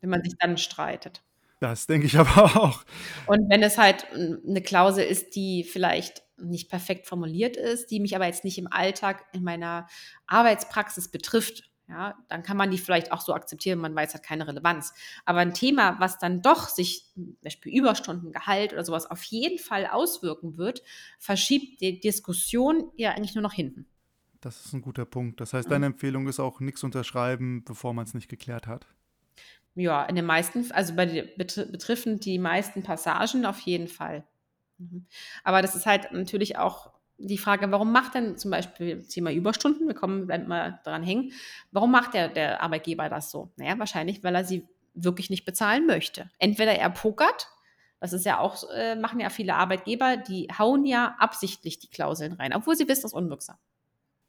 wenn man sich dann streitet. Das denke ich aber auch. Und wenn es halt eine Klausel ist, die vielleicht nicht perfekt formuliert ist, die mich aber jetzt nicht im Alltag in meiner Arbeitspraxis betrifft, ja, dann kann man die vielleicht auch so akzeptieren, man weiß, hat keine Relevanz. Aber ein Thema, was dann doch sich, zum Beispiel Überstunden, Gehalt oder sowas, auf jeden Fall auswirken wird, verschiebt die Diskussion ja eigentlich nur noch hinten. Das ist ein guter Punkt. Das heißt, deine Empfehlung ist auch nichts unterschreiben, bevor man es nicht geklärt hat. Ja, in den meisten, also bei betreffend die meisten Passagen auf jeden Fall. Mhm. Aber das ist halt natürlich auch die Frage, warum macht denn zum Beispiel Thema Überstunden, wir kommen, bleiben mal dran hängen, warum macht der, der Arbeitgeber das so? Naja, wahrscheinlich, weil er sie wirklich nicht bezahlen möchte. Entweder er pokert, das ist ja auch, äh, machen ja viele Arbeitgeber, die hauen ja absichtlich die Klauseln rein, obwohl sie wissen, das ist unwirksam.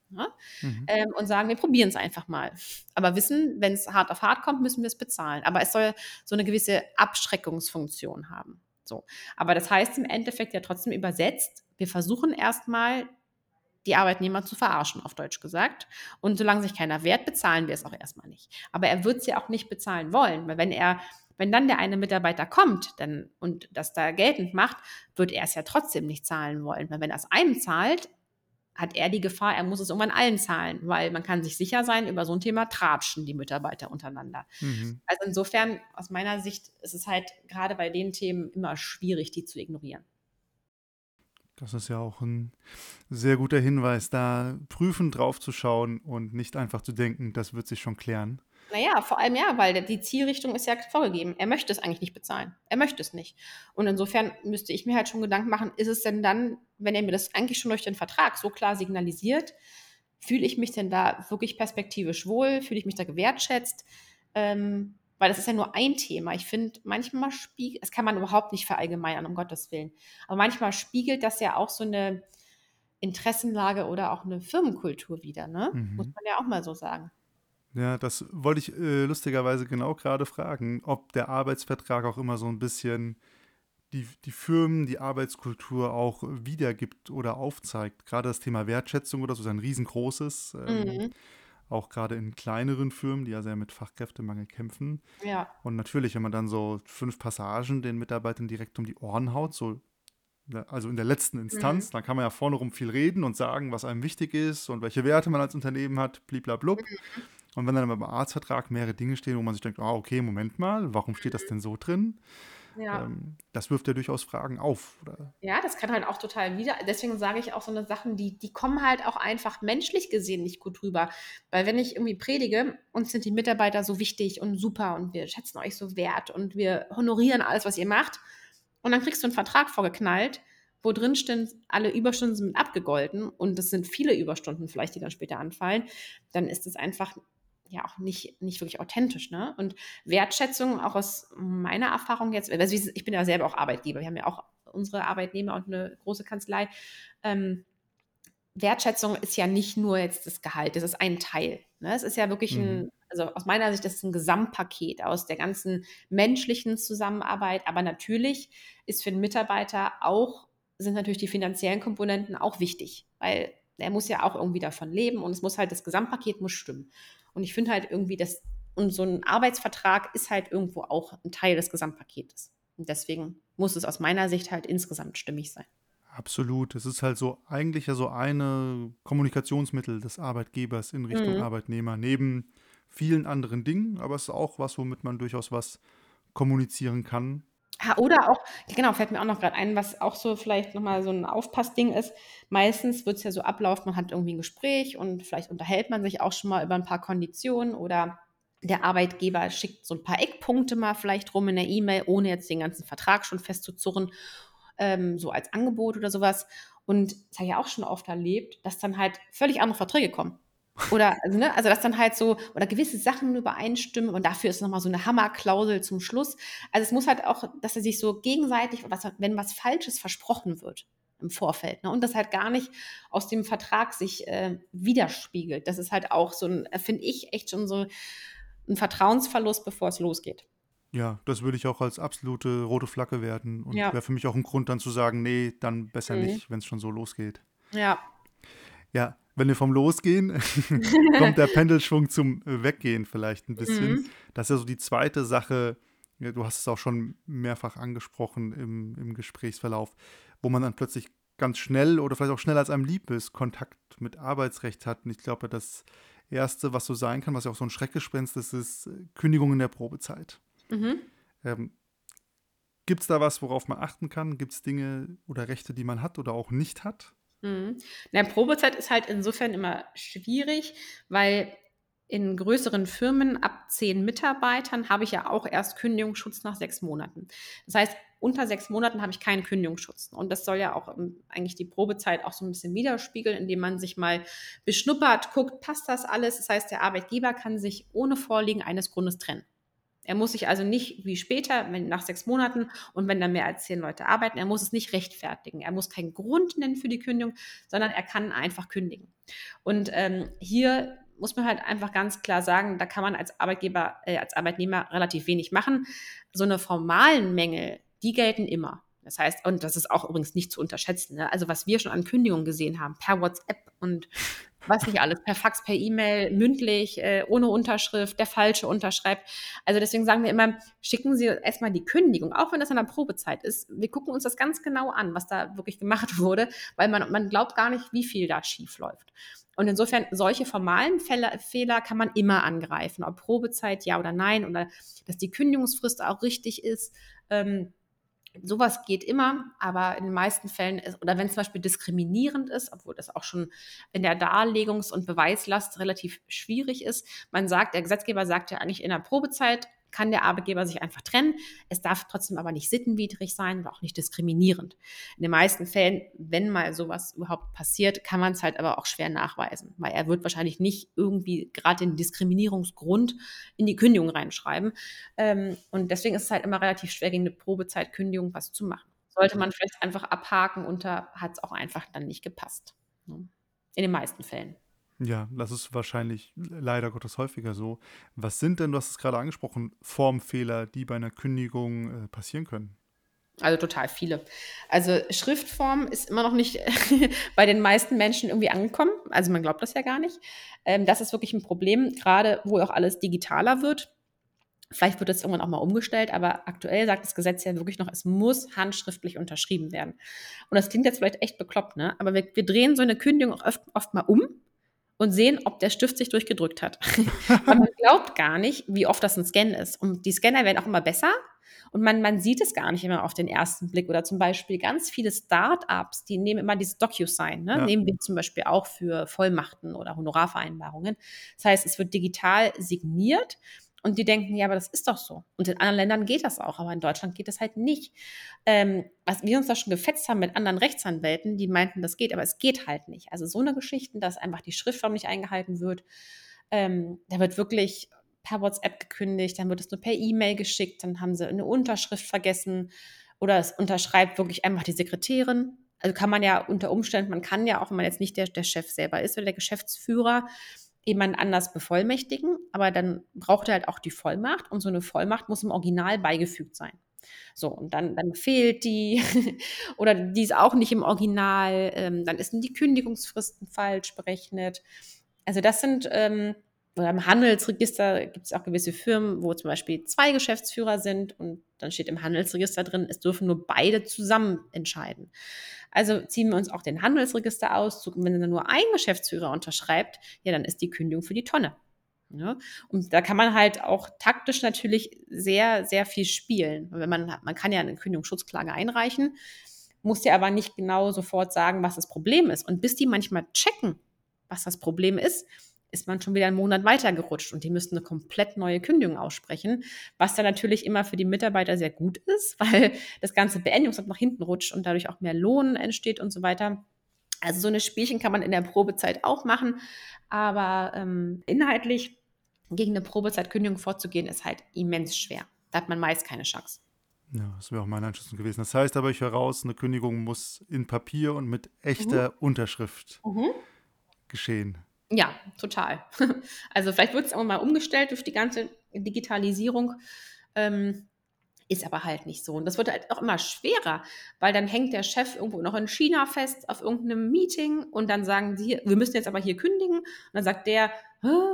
Ja? Mhm. Ähm, und sagen, wir probieren es einfach mal. Aber wissen, wenn es hart auf hart kommt, müssen wir es bezahlen. Aber es soll so eine gewisse Abschreckungsfunktion haben. So. Aber das heißt im Endeffekt ja trotzdem übersetzt, wir versuchen erstmal, die Arbeitnehmer zu verarschen, auf Deutsch gesagt. Und solange sich keiner wehrt, bezahlen wir es auch erstmal nicht. Aber er wird sie auch nicht bezahlen wollen, weil wenn er, wenn dann der eine Mitarbeiter kommt dann, und das da geltend macht, wird er es ja trotzdem nicht zahlen wollen. Weil wenn er es einem zahlt, hat er die Gefahr, er muss es irgendwann allen zahlen, weil man kann sich sicher sein, über so ein Thema tratschen die Mitarbeiter untereinander. Mhm. Also insofern, aus meiner Sicht, ist es halt gerade bei den Themen immer schwierig, die zu ignorieren. Das ist ja auch ein sehr guter Hinweis, da prüfend drauf zu schauen und nicht einfach zu denken, das wird sich schon klären. Naja, vor allem ja, weil die Zielrichtung ist ja vorgegeben. Er möchte es eigentlich nicht bezahlen. Er möchte es nicht. Und insofern müsste ich mir halt schon Gedanken machen, ist es denn dann, wenn er mir das eigentlich schon durch den Vertrag so klar signalisiert, fühle ich mich denn da wirklich perspektivisch wohl? Fühle ich mich da gewertschätzt? Ähm, weil das ist ja nur ein Thema. Ich finde, manchmal spiegelt, das kann man überhaupt nicht verallgemeinern, um Gottes Willen. Aber manchmal spiegelt das ja auch so eine Interessenlage oder auch eine Firmenkultur wieder, ne? Mhm. Muss man ja auch mal so sagen. Ja, das wollte ich äh, lustigerweise genau gerade fragen, ob der Arbeitsvertrag auch immer so ein bisschen die, die Firmen, die Arbeitskultur auch wiedergibt oder aufzeigt. Gerade das Thema Wertschätzung oder so ist ein riesengroßes. Ähm, mhm auch gerade in kleineren Firmen, die ja sehr mit Fachkräftemangel kämpfen. Ja. Und natürlich, wenn man dann so fünf Passagen den Mitarbeitern direkt um die Ohren haut, so also in der letzten Instanz, mhm. dann kann man ja vorne rum viel reden und sagen, was einem wichtig ist und welche Werte man als Unternehmen hat, bliblablub. Mhm. Und wenn dann beim Arztvertrag mehrere Dinge stehen, wo man sich denkt, ah, okay, Moment mal, warum steht das denn so drin? Ja. Ähm, das wirft ja durchaus Fragen auf. Oder? Ja, das kann halt auch total wieder. Deswegen sage ich auch so eine Sachen, die, die kommen halt auch einfach menschlich gesehen nicht gut rüber. Weil wenn ich irgendwie predige, uns sind die Mitarbeiter so wichtig und super und wir schätzen euch so wert und wir honorieren alles, was ihr macht. Und dann kriegst du einen Vertrag vorgeknallt, wo drin stehen, alle Überstunden sind abgegolten und es sind viele Überstunden vielleicht, die dann später anfallen, dann ist es einfach ja auch nicht, nicht wirklich authentisch. Ne? Und Wertschätzung, auch aus meiner Erfahrung jetzt, also ich bin ja selber auch Arbeitgeber, wir haben ja auch unsere Arbeitnehmer und eine große Kanzlei. Ähm, Wertschätzung ist ja nicht nur jetzt das Gehalt, das ist ein Teil. Ne? Es ist ja wirklich ein, mhm. also aus meiner Sicht, das ist ein Gesamtpaket aus der ganzen menschlichen Zusammenarbeit. Aber natürlich ist für den Mitarbeiter auch, sind natürlich die finanziellen Komponenten auch wichtig, weil er muss ja auch irgendwie davon leben und es muss halt, das Gesamtpaket muss stimmen. Und ich finde halt irgendwie, dass, und so ein Arbeitsvertrag ist halt irgendwo auch ein Teil des Gesamtpaketes. Und deswegen muss es aus meiner Sicht halt insgesamt stimmig sein. Absolut. Es ist halt so eigentlich ja so eine Kommunikationsmittel des Arbeitgebers in Richtung mhm. Arbeitnehmer, neben vielen anderen Dingen, aber es ist auch was, womit man durchaus was kommunizieren kann. Oder auch, genau, fällt mir auch noch gerade ein, was auch so vielleicht nochmal so ein Aufpassding ist. Meistens wird es ja so ablaufen, man hat irgendwie ein Gespräch und vielleicht unterhält man sich auch schon mal über ein paar Konditionen oder der Arbeitgeber schickt so ein paar Eckpunkte mal vielleicht rum in der E-Mail, ohne jetzt den ganzen Vertrag schon festzuzurren ähm, so als Angebot oder sowas. Und das habe ich ja auch schon oft erlebt, dass dann halt völlig andere Verträge kommen. Oder, also, ne, also dass dann halt so, oder gewisse Sachen übereinstimmen und dafür ist nochmal so eine Hammerklausel zum Schluss. Also es muss halt auch, dass er sich so gegenseitig, was, wenn was Falsches versprochen wird im Vorfeld, ne, und das halt gar nicht aus dem Vertrag sich äh, widerspiegelt. Das ist halt auch so ein, finde ich, echt schon so ein Vertrauensverlust, bevor es losgeht. Ja, das würde ich auch als absolute rote Flagge werden und ja. wäre für mich auch ein Grund dann zu sagen, nee, dann besser mhm. nicht, wenn es schon so losgeht. Ja. Ja, wenn wir vom Losgehen, kommt der Pendelschwung zum Weggehen vielleicht ein bisschen. Mhm. Das ist ja so die zweite Sache, ja, du hast es auch schon mehrfach angesprochen im, im Gesprächsverlauf, wo man dann plötzlich ganz schnell oder vielleicht auch schneller als einem lieb ist, Kontakt mit Arbeitsrecht hat. Und ich glaube, das Erste, was so sein kann, was ja auch so ein Schreckgespenst ist, ist Kündigung in der Probezeit. Mhm. Ähm, Gibt es da was, worauf man achten kann? Gibt es Dinge oder Rechte, die man hat oder auch nicht hat? Mhm. Na, Probezeit ist halt insofern immer schwierig, weil in größeren Firmen ab zehn Mitarbeitern habe ich ja auch erst Kündigungsschutz nach sechs Monaten. Das heißt, unter sechs Monaten habe ich keinen Kündigungsschutz. Und das soll ja auch ähm, eigentlich die Probezeit auch so ein bisschen widerspiegeln, indem man sich mal beschnuppert, guckt, passt das alles. Das heißt, der Arbeitgeber kann sich ohne Vorliegen eines Grundes trennen. Er muss sich also nicht wie später, wenn nach sechs Monaten und wenn dann mehr als zehn Leute arbeiten, er muss es nicht rechtfertigen. Er muss keinen Grund nennen für die Kündigung, sondern er kann einfach kündigen. Und ähm, hier muss man halt einfach ganz klar sagen, da kann man als Arbeitgeber, äh, als Arbeitnehmer relativ wenig machen. So eine formalen Mängel, die gelten immer. Das heißt, und das ist auch übrigens nicht zu unterschätzen, ne? also was wir schon an Kündigungen gesehen haben, per WhatsApp und was nicht alles, per Fax, per E-Mail, mündlich, äh, ohne Unterschrift, der Falsche unterschreibt. Also deswegen sagen wir immer, schicken Sie erstmal die Kündigung, auch wenn das in der Probezeit ist. Wir gucken uns das ganz genau an, was da wirklich gemacht wurde, weil man, man glaubt gar nicht, wie viel da schief läuft. Und insofern, solche formalen Fälle, Fehler kann man immer angreifen, ob Probezeit ja oder nein, oder dass die Kündigungsfrist auch richtig ist. Ähm, Sowas geht immer, aber in den meisten Fällen ist, oder wenn es zum Beispiel diskriminierend ist, obwohl das auch schon in der Darlegungs- und Beweislast relativ schwierig ist, man sagt, der Gesetzgeber sagt ja eigentlich in der Probezeit, kann der Arbeitgeber sich einfach trennen. Es darf trotzdem aber nicht sittenwidrig sein oder auch nicht diskriminierend. In den meisten Fällen, wenn mal sowas überhaupt passiert, kann man es halt aber auch schwer nachweisen, weil er wird wahrscheinlich nicht irgendwie gerade den Diskriminierungsgrund in die Kündigung reinschreiben. Ähm, und deswegen ist es halt immer relativ schwer, gegen eine Probezeitkündigung was zu machen. Sollte man vielleicht einfach abhaken unter, hat es auch einfach dann nicht gepasst. Ne? In den meisten Fällen. Ja, das ist wahrscheinlich leider Gottes häufiger so. Was sind denn, du hast es gerade angesprochen, Formfehler, die bei einer Kündigung äh, passieren können? Also total viele. Also Schriftform ist immer noch nicht bei den meisten Menschen irgendwie angekommen. Also man glaubt das ja gar nicht. Ähm, das ist wirklich ein Problem, gerade wo auch alles digitaler wird. Vielleicht wird das irgendwann auch mal umgestellt, aber aktuell sagt das Gesetz ja wirklich noch, es muss handschriftlich unterschrieben werden. Und das klingt jetzt vielleicht echt bekloppt, ne? Aber wir, wir drehen so eine Kündigung auch oft, oft mal um und sehen, ob der Stift sich durchgedrückt hat. man glaubt gar nicht, wie oft das ein Scan ist. Und die Scanner werden auch immer besser und man, man sieht es gar nicht immer auf den ersten Blick. Oder zum Beispiel ganz viele Start-ups, die nehmen immer dieses DocuSign, ne? Ja. nehmen wir zum Beispiel auch für Vollmachten oder Honorarvereinbarungen. Das heißt, es wird digital signiert und die denken, ja, aber das ist doch so. Und in anderen Ländern geht das auch, aber in Deutschland geht das halt nicht. Ähm, was wir uns da schon gefetzt haben mit anderen Rechtsanwälten, die meinten, das geht, aber es geht halt nicht. Also so eine Geschichte, dass einfach die Schriftform nicht eingehalten wird. Ähm, da wird wirklich per WhatsApp gekündigt, dann wird es nur per E-Mail geschickt, dann haben sie eine Unterschrift vergessen oder es unterschreibt wirklich einfach die Sekretärin Also kann man ja unter Umständen, man kann ja auch, wenn man jetzt nicht der, der Chef selber ist oder der Geschäftsführer, jemand anders bevollmächtigen, aber dann braucht er halt auch die Vollmacht und so eine Vollmacht muss im Original beigefügt sein. So, und dann, dann fehlt die oder die ist auch nicht im Original, ähm, dann sind die Kündigungsfristen falsch berechnet. Also das sind, ähm, oder im Handelsregister gibt es auch gewisse Firmen, wo zum Beispiel zwei Geschäftsführer sind und dann steht im Handelsregister drin, es dürfen nur beide zusammen entscheiden. Also ziehen wir uns auch den Handelsregisterauszug und wenn dann nur ein Geschäftsführer unterschreibt, ja, dann ist die Kündigung für die Tonne. Ja, und da kann man halt auch taktisch natürlich sehr, sehr viel spielen. Wenn man, man kann ja eine Kündigungsschutzklage einreichen, muss ja aber nicht genau sofort sagen, was das Problem ist. Und bis die manchmal checken, was das Problem ist, ist man schon wieder einen Monat weitergerutscht und die müssten eine komplett neue Kündigung aussprechen, was dann natürlich immer für die Mitarbeiter sehr gut ist, weil das ganze Beendigungsakt nach hinten rutscht und dadurch auch mehr Lohn entsteht und so weiter. Also so eine Spielchen kann man in der Probezeit auch machen, aber ähm, inhaltlich gegen eine Probezeitkündigung vorzugehen, ist halt immens schwer. Da hat man meist keine Chance. Ja, das wäre auch meine Einschätzung gewesen. Das heißt aber, ich höre raus, eine Kündigung muss in Papier und mit echter mhm. Unterschrift mhm. geschehen. Ja, total. Also vielleicht wird es auch mal umgestellt durch die ganze Digitalisierung. Ähm, ist aber halt nicht so. Und das wird halt auch immer schwerer, weil dann hängt der Chef irgendwo noch in China fest auf irgendeinem Meeting und dann sagen sie, wir müssen jetzt aber hier kündigen. Und dann sagt der,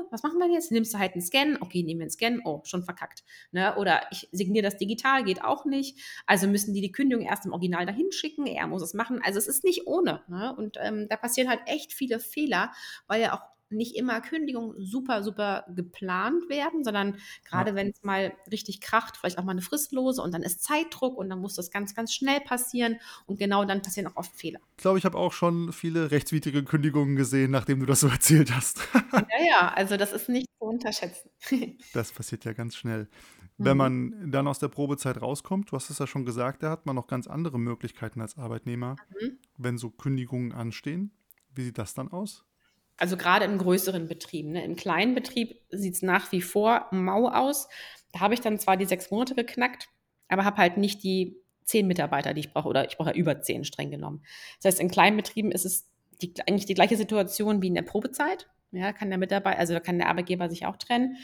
was machen wir jetzt? Nimmst du halt einen Scan? Okay, nehmen wir einen Scan. Oh, schon verkackt. Ne? Oder ich signiere das digital, geht auch nicht. Also müssen die die Kündigung erst im Original dahin schicken. Er muss es machen. Also es ist nicht ohne. Ne? Und ähm, da passieren halt echt viele Fehler, weil ja auch nicht immer Kündigungen super, super geplant werden, sondern gerade ja. wenn es mal richtig kracht, vielleicht auch mal eine Fristlose und dann ist Zeitdruck und dann muss das ganz, ganz schnell passieren und genau dann passieren auch oft Fehler. Ich glaube, ich habe auch schon viele rechtswidrige Kündigungen gesehen, nachdem du das so erzählt hast. ja, ja, also das ist nicht zu unterschätzen. das passiert ja ganz schnell. Wenn mhm. man dann aus der Probezeit rauskommt, du hast es ja schon gesagt, da hat man noch ganz andere Möglichkeiten als Arbeitnehmer, mhm. wenn so Kündigungen anstehen. Wie sieht das dann aus? Also gerade in größeren Betrieben. Ne? Im kleinen Betrieb sieht es nach wie vor mau aus. Da habe ich dann zwar die sechs Monate geknackt, aber habe halt nicht die zehn Mitarbeiter, die ich brauche, oder ich brauche ja über zehn streng genommen. Das heißt, in kleinen Betrieben ist es die, eigentlich die gleiche Situation wie in der Probezeit. Ja, kann der Mitarbeiter, also kann der Arbeitgeber sich auch trennen.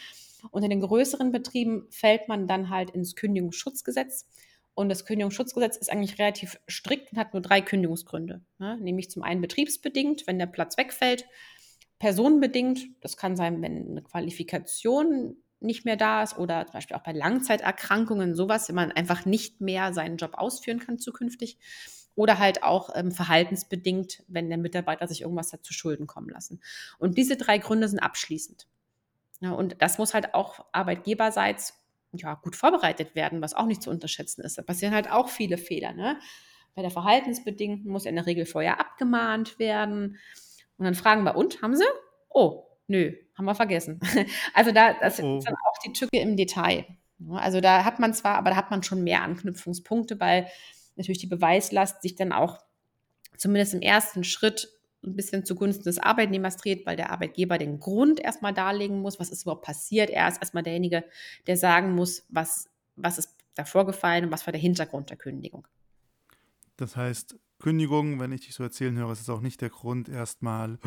Und in den größeren Betrieben fällt man dann halt ins Kündigungsschutzgesetz. Und das Kündigungsschutzgesetz ist eigentlich relativ strikt und hat nur drei Kündigungsgründe. Ne? Nämlich zum einen betriebsbedingt, wenn der Platz wegfällt, personenbedingt. Das kann sein, wenn eine Qualifikation nicht mehr da ist oder zum Beispiel auch bei Langzeiterkrankungen sowas, wenn man einfach nicht mehr seinen Job ausführen kann zukünftig. Oder halt auch ähm, verhaltensbedingt, wenn der Mitarbeiter sich irgendwas hat zu Schulden kommen lassen. Und diese drei Gründe sind abschließend. Ja, und das muss halt auch arbeitgeberseits ja, gut vorbereitet werden, was auch nicht zu unterschätzen ist. Da passieren halt auch viele Fehler. Ne? Bei der Verhaltensbedingten muss in der Regel vorher abgemahnt werden. Und dann fragen wir, und, haben sie? Oh, nö, haben wir vergessen. Also da, das oh. ist dann auch die Tücke im Detail. Also da hat man zwar, aber da hat man schon mehr Anknüpfungspunkte, weil natürlich die Beweislast sich dann auch zumindest im ersten Schritt ein bisschen zugunsten des Arbeitnehmers dreht, weil der Arbeitgeber den Grund erstmal darlegen muss, was ist überhaupt passiert. Er ist erstmal derjenige, der sagen muss, was, was ist da vorgefallen und was war der Hintergrund der Kündigung. Das heißt, Kündigung, wenn ich dich so erzählen höre, ist es auch nicht der Grund, erstmal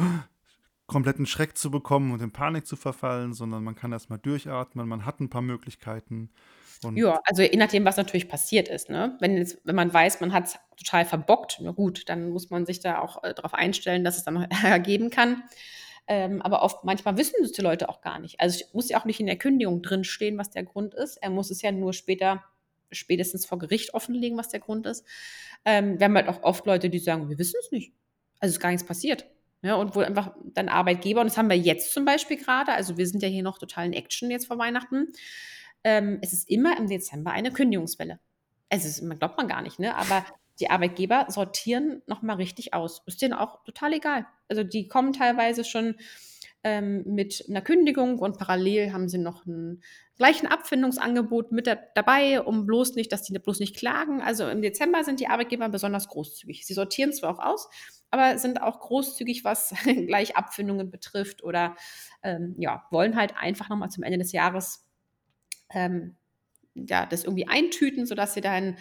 kompletten Schreck zu bekommen und in Panik zu verfallen, sondern man kann erstmal durchatmen, man hat ein paar Möglichkeiten. ja, also je nachdem, was natürlich passiert ist. Ne? Wenn, jetzt, wenn man weiß, man hat es total verbockt, na gut, dann muss man sich da auch äh, darauf einstellen, dass es dann ergeben kann. Ähm, aber oft, manchmal wissen es die Leute auch gar nicht. Also es muss ja auch nicht in der Kündigung drinstehen, was der Grund ist. Er muss es ja nur später spätestens vor Gericht offenlegen, was der Grund ist. Ähm, wir haben halt auch oft Leute, die sagen, wir wissen es nicht. Also ist gar nichts passiert. Ja, und wo einfach dann Arbeitgeber, und das haben wir jetzt zum Beispiel gerade, also wir sind ja hier noch total in Action jetzt vor Weihnachten, ähm, es ist immer im Dezember eine Kündigungswelle. Es ist, man glaubt man gar nicht, ne? Aber die Arbeitgeber sortieren nochmal richtig aus. Ist denen auch total egal. Also die kommen teilweise schon ähm, mit einer Kündigung und parallel haben sie noch ein gleichen Abfindungsangebot mit da, dabei, um bloß nicht, dass die bloß nicht klagen. Also im Dezember sind die Arbeitgeber besonders großzügig. Sie sortieren zwar auch aus, aber sind auch großzügig, was gleich Abfindungen betrifft oder ähm, ja, wollen halt einfach nochmal zum Ende des Jahres ähm, ja, das irgendwie eintüten, sodass sie dann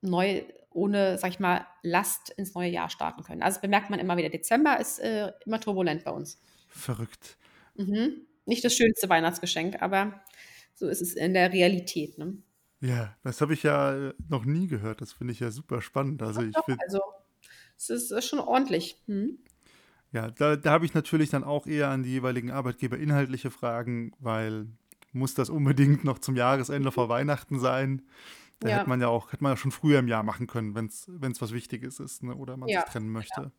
neu ohne, sag ich mal, Last ins neue Jahr starten können. Also bemerkt man immer wieder, Dezember ist äh, immer turbulent bei uns. Verrückt. Mhm. Nicht das schönste Weihnachtsgeschenk, aber so ist es in der Realität. Ne? Ja, das habe ich ja äh, noch nie gehört. Das finde ich ja super spannend. Also ich Doch, finde, also es ist, ist schon ordentlich. Hm? ja, da, da habe ich natürlich dann auch eher an die jeweiligen Arbeitgeber inhaltliche Fragen, weil muss das unbedingt noch zum Jahresende vor Weihnachten sein? Da hätte Ja, man ja auch, hätte man ja schon früher im Jahr machen können, wenn es was Wichtiges ist, ne? Oder man sich ja. trennen möchte.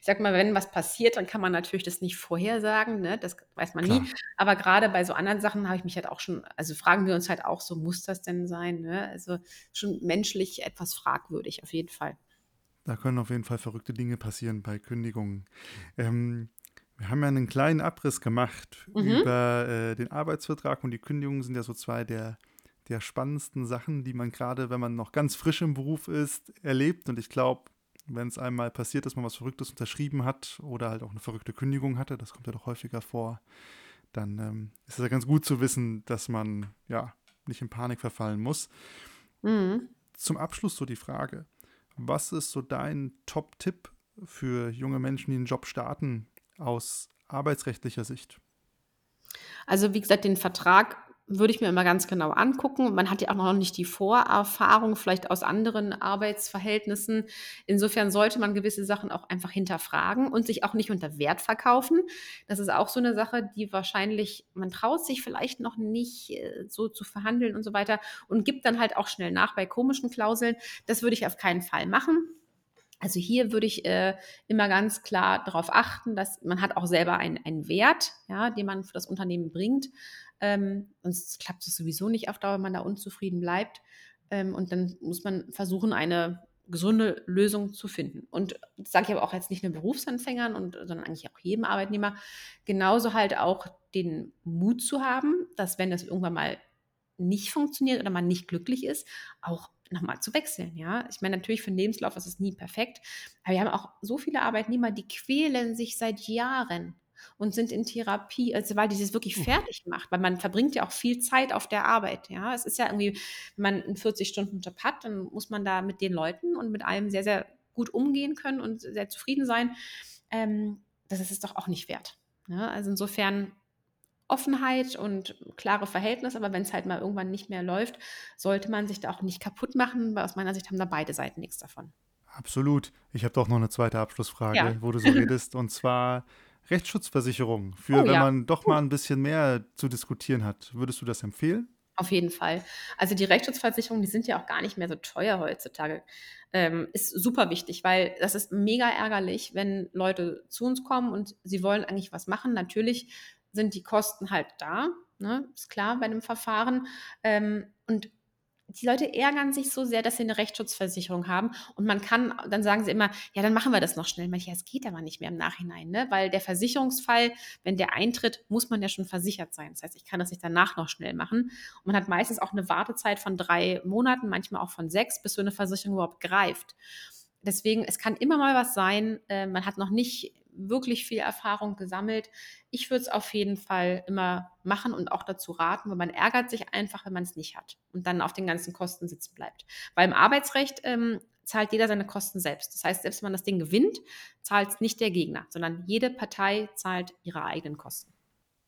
Ich sag mal, wenn was passiert, dann kann man natürlich das nicht vorhersagen, ne? Das weiß man nie. Klar. Aber gerade bei so anderen Sachen habe ich mich halt auch schon, also fragen wir uns halt auch so, muss das denn sein? Ne? Also schon menschlich etwas fragwürdig, auf jeden Fall. Da können auf jeden Fall verrückte Dinge passieren bei Kündigungen. Ähm, wir haben ja einen kleinen Abriss gemacht Mhm. über äh, den Arbeitsvertrag und die Kündigungen sind ja so zwei der, der spannendsten Sachen, die man gerade, wenn man noch ganz frisch im Beruf ist, erlebt. Und ich glaube, wenn es einmal passiert, dass man was Verrücktes unterschrieben hat oder halt auch eine verrückte Kündigung hatte, das kommt ja doch häufiger vor, dann ähm, ist es ja ganz gut zu wissen, dass man ja nicht in Panik verfallen muss. Mhm. Zum Abschluss so die Frage, was ist so dein Top-Tipp für junge Menschen, die einen Job starten, aus arbeitsrechtlicher Sicht? Also wie gesagt, den Vertrag würde ich mir immer ganz genau angucken. Man hat ja auch noch nicht die Vorerfahrung vielleicht aus anderen Arbeitsverhältnissen. Insofern sollte man gewisse Sachen auch einfach hinterfragen und sich auch nicht unter Wert verkaufen. Das ist auch so eine Sache, die wahrscheinlich, man traut sich vielleicht noch nicht äh, so zu verhandeln und so weiter und gibt dann halt auch schnell nach bei komischen Klauseln. Das würde ich auf keinen Fall machen. Also hier würde ich äh, immer ganz klar darauf achten, dass man hat auch selber einen, einen Wert, ja, den man für das Unternehmen bringt. Ähm, sonst klappt es sowieso nicht auf Dauer, wenn man da unzufrieden bleibt. Ähm, und dann muss man versuchen, eine gesunde Lösung zu finden. Und das sage ich aber auch jetzt nicht nur Berufsanfängern, und, sondern eigentlich auch jedem Arbeitnehmer, genauso halt auch den Mut zu haben, dass wenn das irgendwann mal nicht funktioniert oder man nicht glücklich ist, auch nochmal zu wechseln, ja. Ich meine, natürlich für den Lebenslauf ist es nie perfekt, aber wir haben auch so viele Arbeitnehmer, die quälen sich seit Jahren und sind in Therapie, also weil die das wirklich Uh, fertig macht, weil man verbringt ja auch viel Zeit auf der Arbeit, ja. Es ist ja irgendwie, wenn man einen 40-Stunden-Job hat, dann muss man da mit den Leuten und mit allem sehr, sehr gut umgehen können und sehr zufrieden sein. Ähm, das ist es doch auch nicht wert. Ja? Also insofern Offenheit und klare Verhältnisse, aber wenn es halt mal irgendwann nicht mehr läuft, sollte man sich da auch nicht kaputt machen, weil aus meiner Sicht haben da beide Seiten nichts davon. absolut. Ich habe doch noch eine zweite Ja. Abschlussfrage, wo du so redest, und zwar Rechtsschutzversicherung für, Oh wenn ja. man doch mal ein bisschen mehr zu diskutieren hat. Würdest du das empfehlen? Auf jeden Fall. Also die Rechtsschutzversicherungen, die sind ja auch gar nicht mehr so teuer heutzutage. Ähm, ist super wichtig, weil das ist mega ärgerlich, wenn Leute zu uns kommen und sie wollen eigentlich was machen. Natürlich sind die Kosten halt da, ne? ist klar bei einem Verfahren. Ähm, und die Leute ärgern sich so sehr, dass sie eine Rechtsschutzversicherung haben. Und man kann, dann sagen sie immer, ja, dann machen wir das noch schnell. Manche, ja, es geht aber nicht mehr im Nachhinein, ne? Weil der Versicherungsfall, wenn der eintritt, muss man ja schon versichert sein. Das heißt, ich kann das nicht danach noch schnell machen. Und man hat meistens auch eine Wartezeit von drei Monaten, manchmal auch von sechs, bis so eine Versicherung überhaupt greift. Deswegen, es kann immer mal was sein. Äh, man hat noch nicht wirklich viel Erfahrung gesammelt. Ich würde es auf jeden Fall immer machen und auch dazu raten, weil man ärgert sich einfach, wenn man es nicht hat und dann auf den ganzen Kosten sitzen bleibt. Weil im Arbeitsrecht ähm, zahlt jeder seine Kosten selbst. Das heißt, selbst wenn man das Ding gewinnt, zahlt es nicht der Gegner, sondern jede Partei zahlt ihre eigenen Kosten.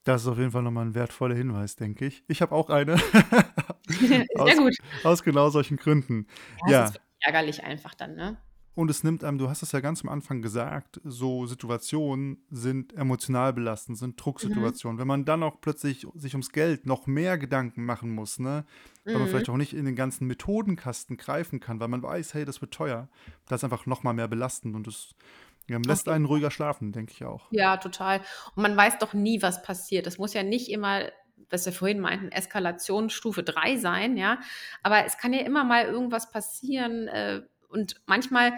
Das ist auf jeden Fall nochmal ein wertvoller Hinweis, denke ich. Ich habe auch eine. Sehr aus, gut. aus genau solchen Gründen. Ja, Ja, es ist ärgerlich einfach dann, ne? Und es nimmt einem, du hast es ja ganz am Anfang gesagt, so Situationen sind emotional belastend, sind Mhm. Drucksituationen. Wenn man dann auch plötzlich sich ums Geld noch mehr Gedanken machen muss, ne, weil man Mhm. vielleicht auch nicht in den ganzen Methodenkasten greifen kann, weil man weiß, hey, das wird teuer, das ist einfach noch mal mehr belastend und das ja, lässt einen ruhiger schlafen, denke ich auch. Ja, total. Und man weiß doch nie, was passiert. Es muss ja nicht immer, was wir vorhin meinten, Eskalation Stufe 3 sein, ja. Aber es kann ja immer mal irgendwas passieren. Äh, und manchmal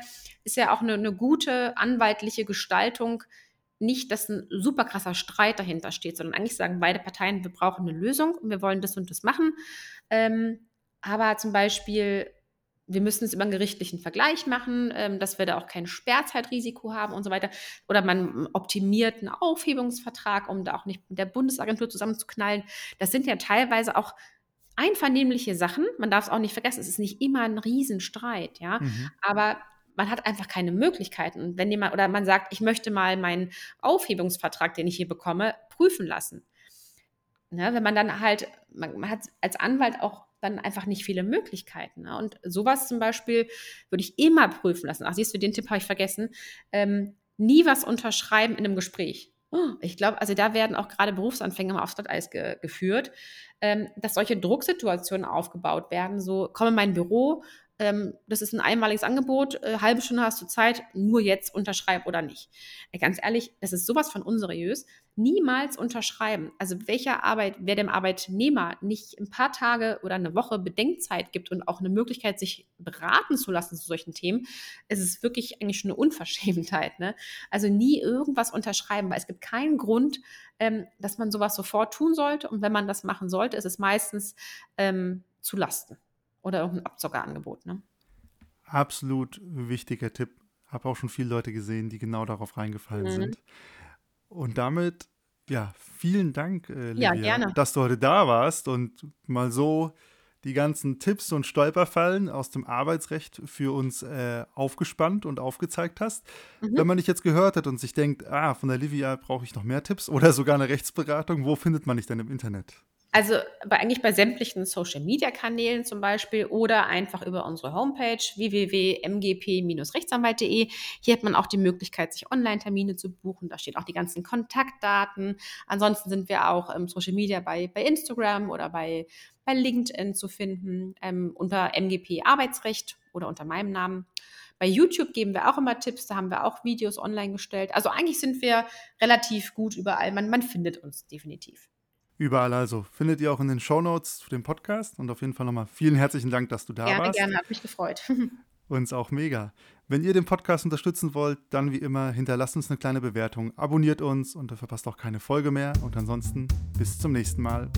ist ja auch eine, eine gute anwaltliche Gestaltung nicht, dass ein super krasser Streit dahinter steht, sondern eigentlich sagen beide Parteien, wir brauchen eine Lösung und wir wollen das und das machen. Ähm, aber zum Beispiel, wir müssen es über einen gerichtlichen Vergleich machen, ähm, dass wir da auch kein Sperrzeitrisiko haben und so weiter. Oder man optimiert einen Aufhebungsvertrag, um da auch nicht mit der Bundesagentur zusammenzuknallen. Das sind ja teilweise auch einvernehmliche Sachen. Man darf es auch nicht vergessen, es ist nicht immer ein Riesenstreit, ja. Mhm. Aber man hat einfach keine Möglichkeiten. Und wenn jemand oder man sagt, ich möchte mal meinen Aufhebungsvertrag, den ich hier bekomme, prüfen lassen. Ne, wenn man dann halt, man, man, hat als Anwalt auch dann einfach nicht viele Möglichkeiten. Ne? Und sowas zum Beispiel würde ich immer prüfen lassen. Ach, siehst du, den Tipp habe ich vergessen. Ähm, nie was unterschreiben in einem Gespräch. Ich glaube, also da werden auch gerade Berufsanfänger mal aufs Glatteis ge geführt, ähm, dass solche Drucksituationen aufgebaut werden. So, komm in mein Büro, ähm, das ist ein einmaliges Angebot, äh, halbe Stunde hast du Zeit, nur jetzt unterschreib oder nicht. Äh, ganz ehrlich, das ist sowas von unseriös. Niemals unterschreiben. Also welcher Arbeit, wer dem Arbeitnehmer nicht ein paar Tage oder eine Woche Bedenkzeit gibt und auch eine Möglichkeit, sich beraten zu lassen zu solchen Themen, ist es wirklich eigentlich schon eine Unverschämtheit. Ne? Also nie irgendwas unterschreiben, weil es gibt keinen Grund, ähm, dass man sowas sofort tun sollte. Und wenn man das machen sollte, ist es meistens ähm, zu Lasten oder irgendein Abzockerangebot. Ne? Absolut wichtiger Tipp. Habe auch schon viele Leute gesehen, die genau darauf reingefallen mhm. sind. Und damit, ja, vielen Dank, äh, Livia, ja, dass du heute da warst und mal so die ganzen Tipps und Stolperfallen aus dem Arbeitsrecht für uns äh, aufgespannt und aufgezeigt hast. Mhm. Wenn man dich jetzt gehört hat und sich denkt, ah, von der Livia brauche ich noch mehr Tipps oder sogar eine Rechtsberatung, wo findet man dich denn im Internet? Also bei, eigentlich bei sämtlichen Social-Media-Kanälen zum Beispiel oder einfach über unsere Homepage www.mgp-rechtsanwalt.de. Hier hat man auch die Möglichkeit, sich Online-Termine zu buchen. Da stehen auch die ganzen Kontaktdaten. Ansonsten sind wir auch im Social Media bei, bei Instagram oder bei, bei LinkedIn zu finden ähm, unter MGP Arbeitsrecht oder unter meinem Namen. Bei YouTube geben wir auch immer Tipps, da haben wir auch Videos online gestellt. Also eigentlich sind wir relativ gut überall. Man, man findet uns definitiv. Überall also. Findet ihr auch in den Shownotes zu dem Podcast. Und auf jeden Fall nochmal vielen herzlichen Dank, dass du da gerne, warst. Gerne, gerne, hat mich gefreut. Uns auch mega. Wenn ihr den Podcast unterstützen wollt, dann wie immer hinterlasst uns eine kleine Bewertung, abonniert uns und verpasst auch keine Folge mehr. Und ansonsten bis zum nächsten Mal.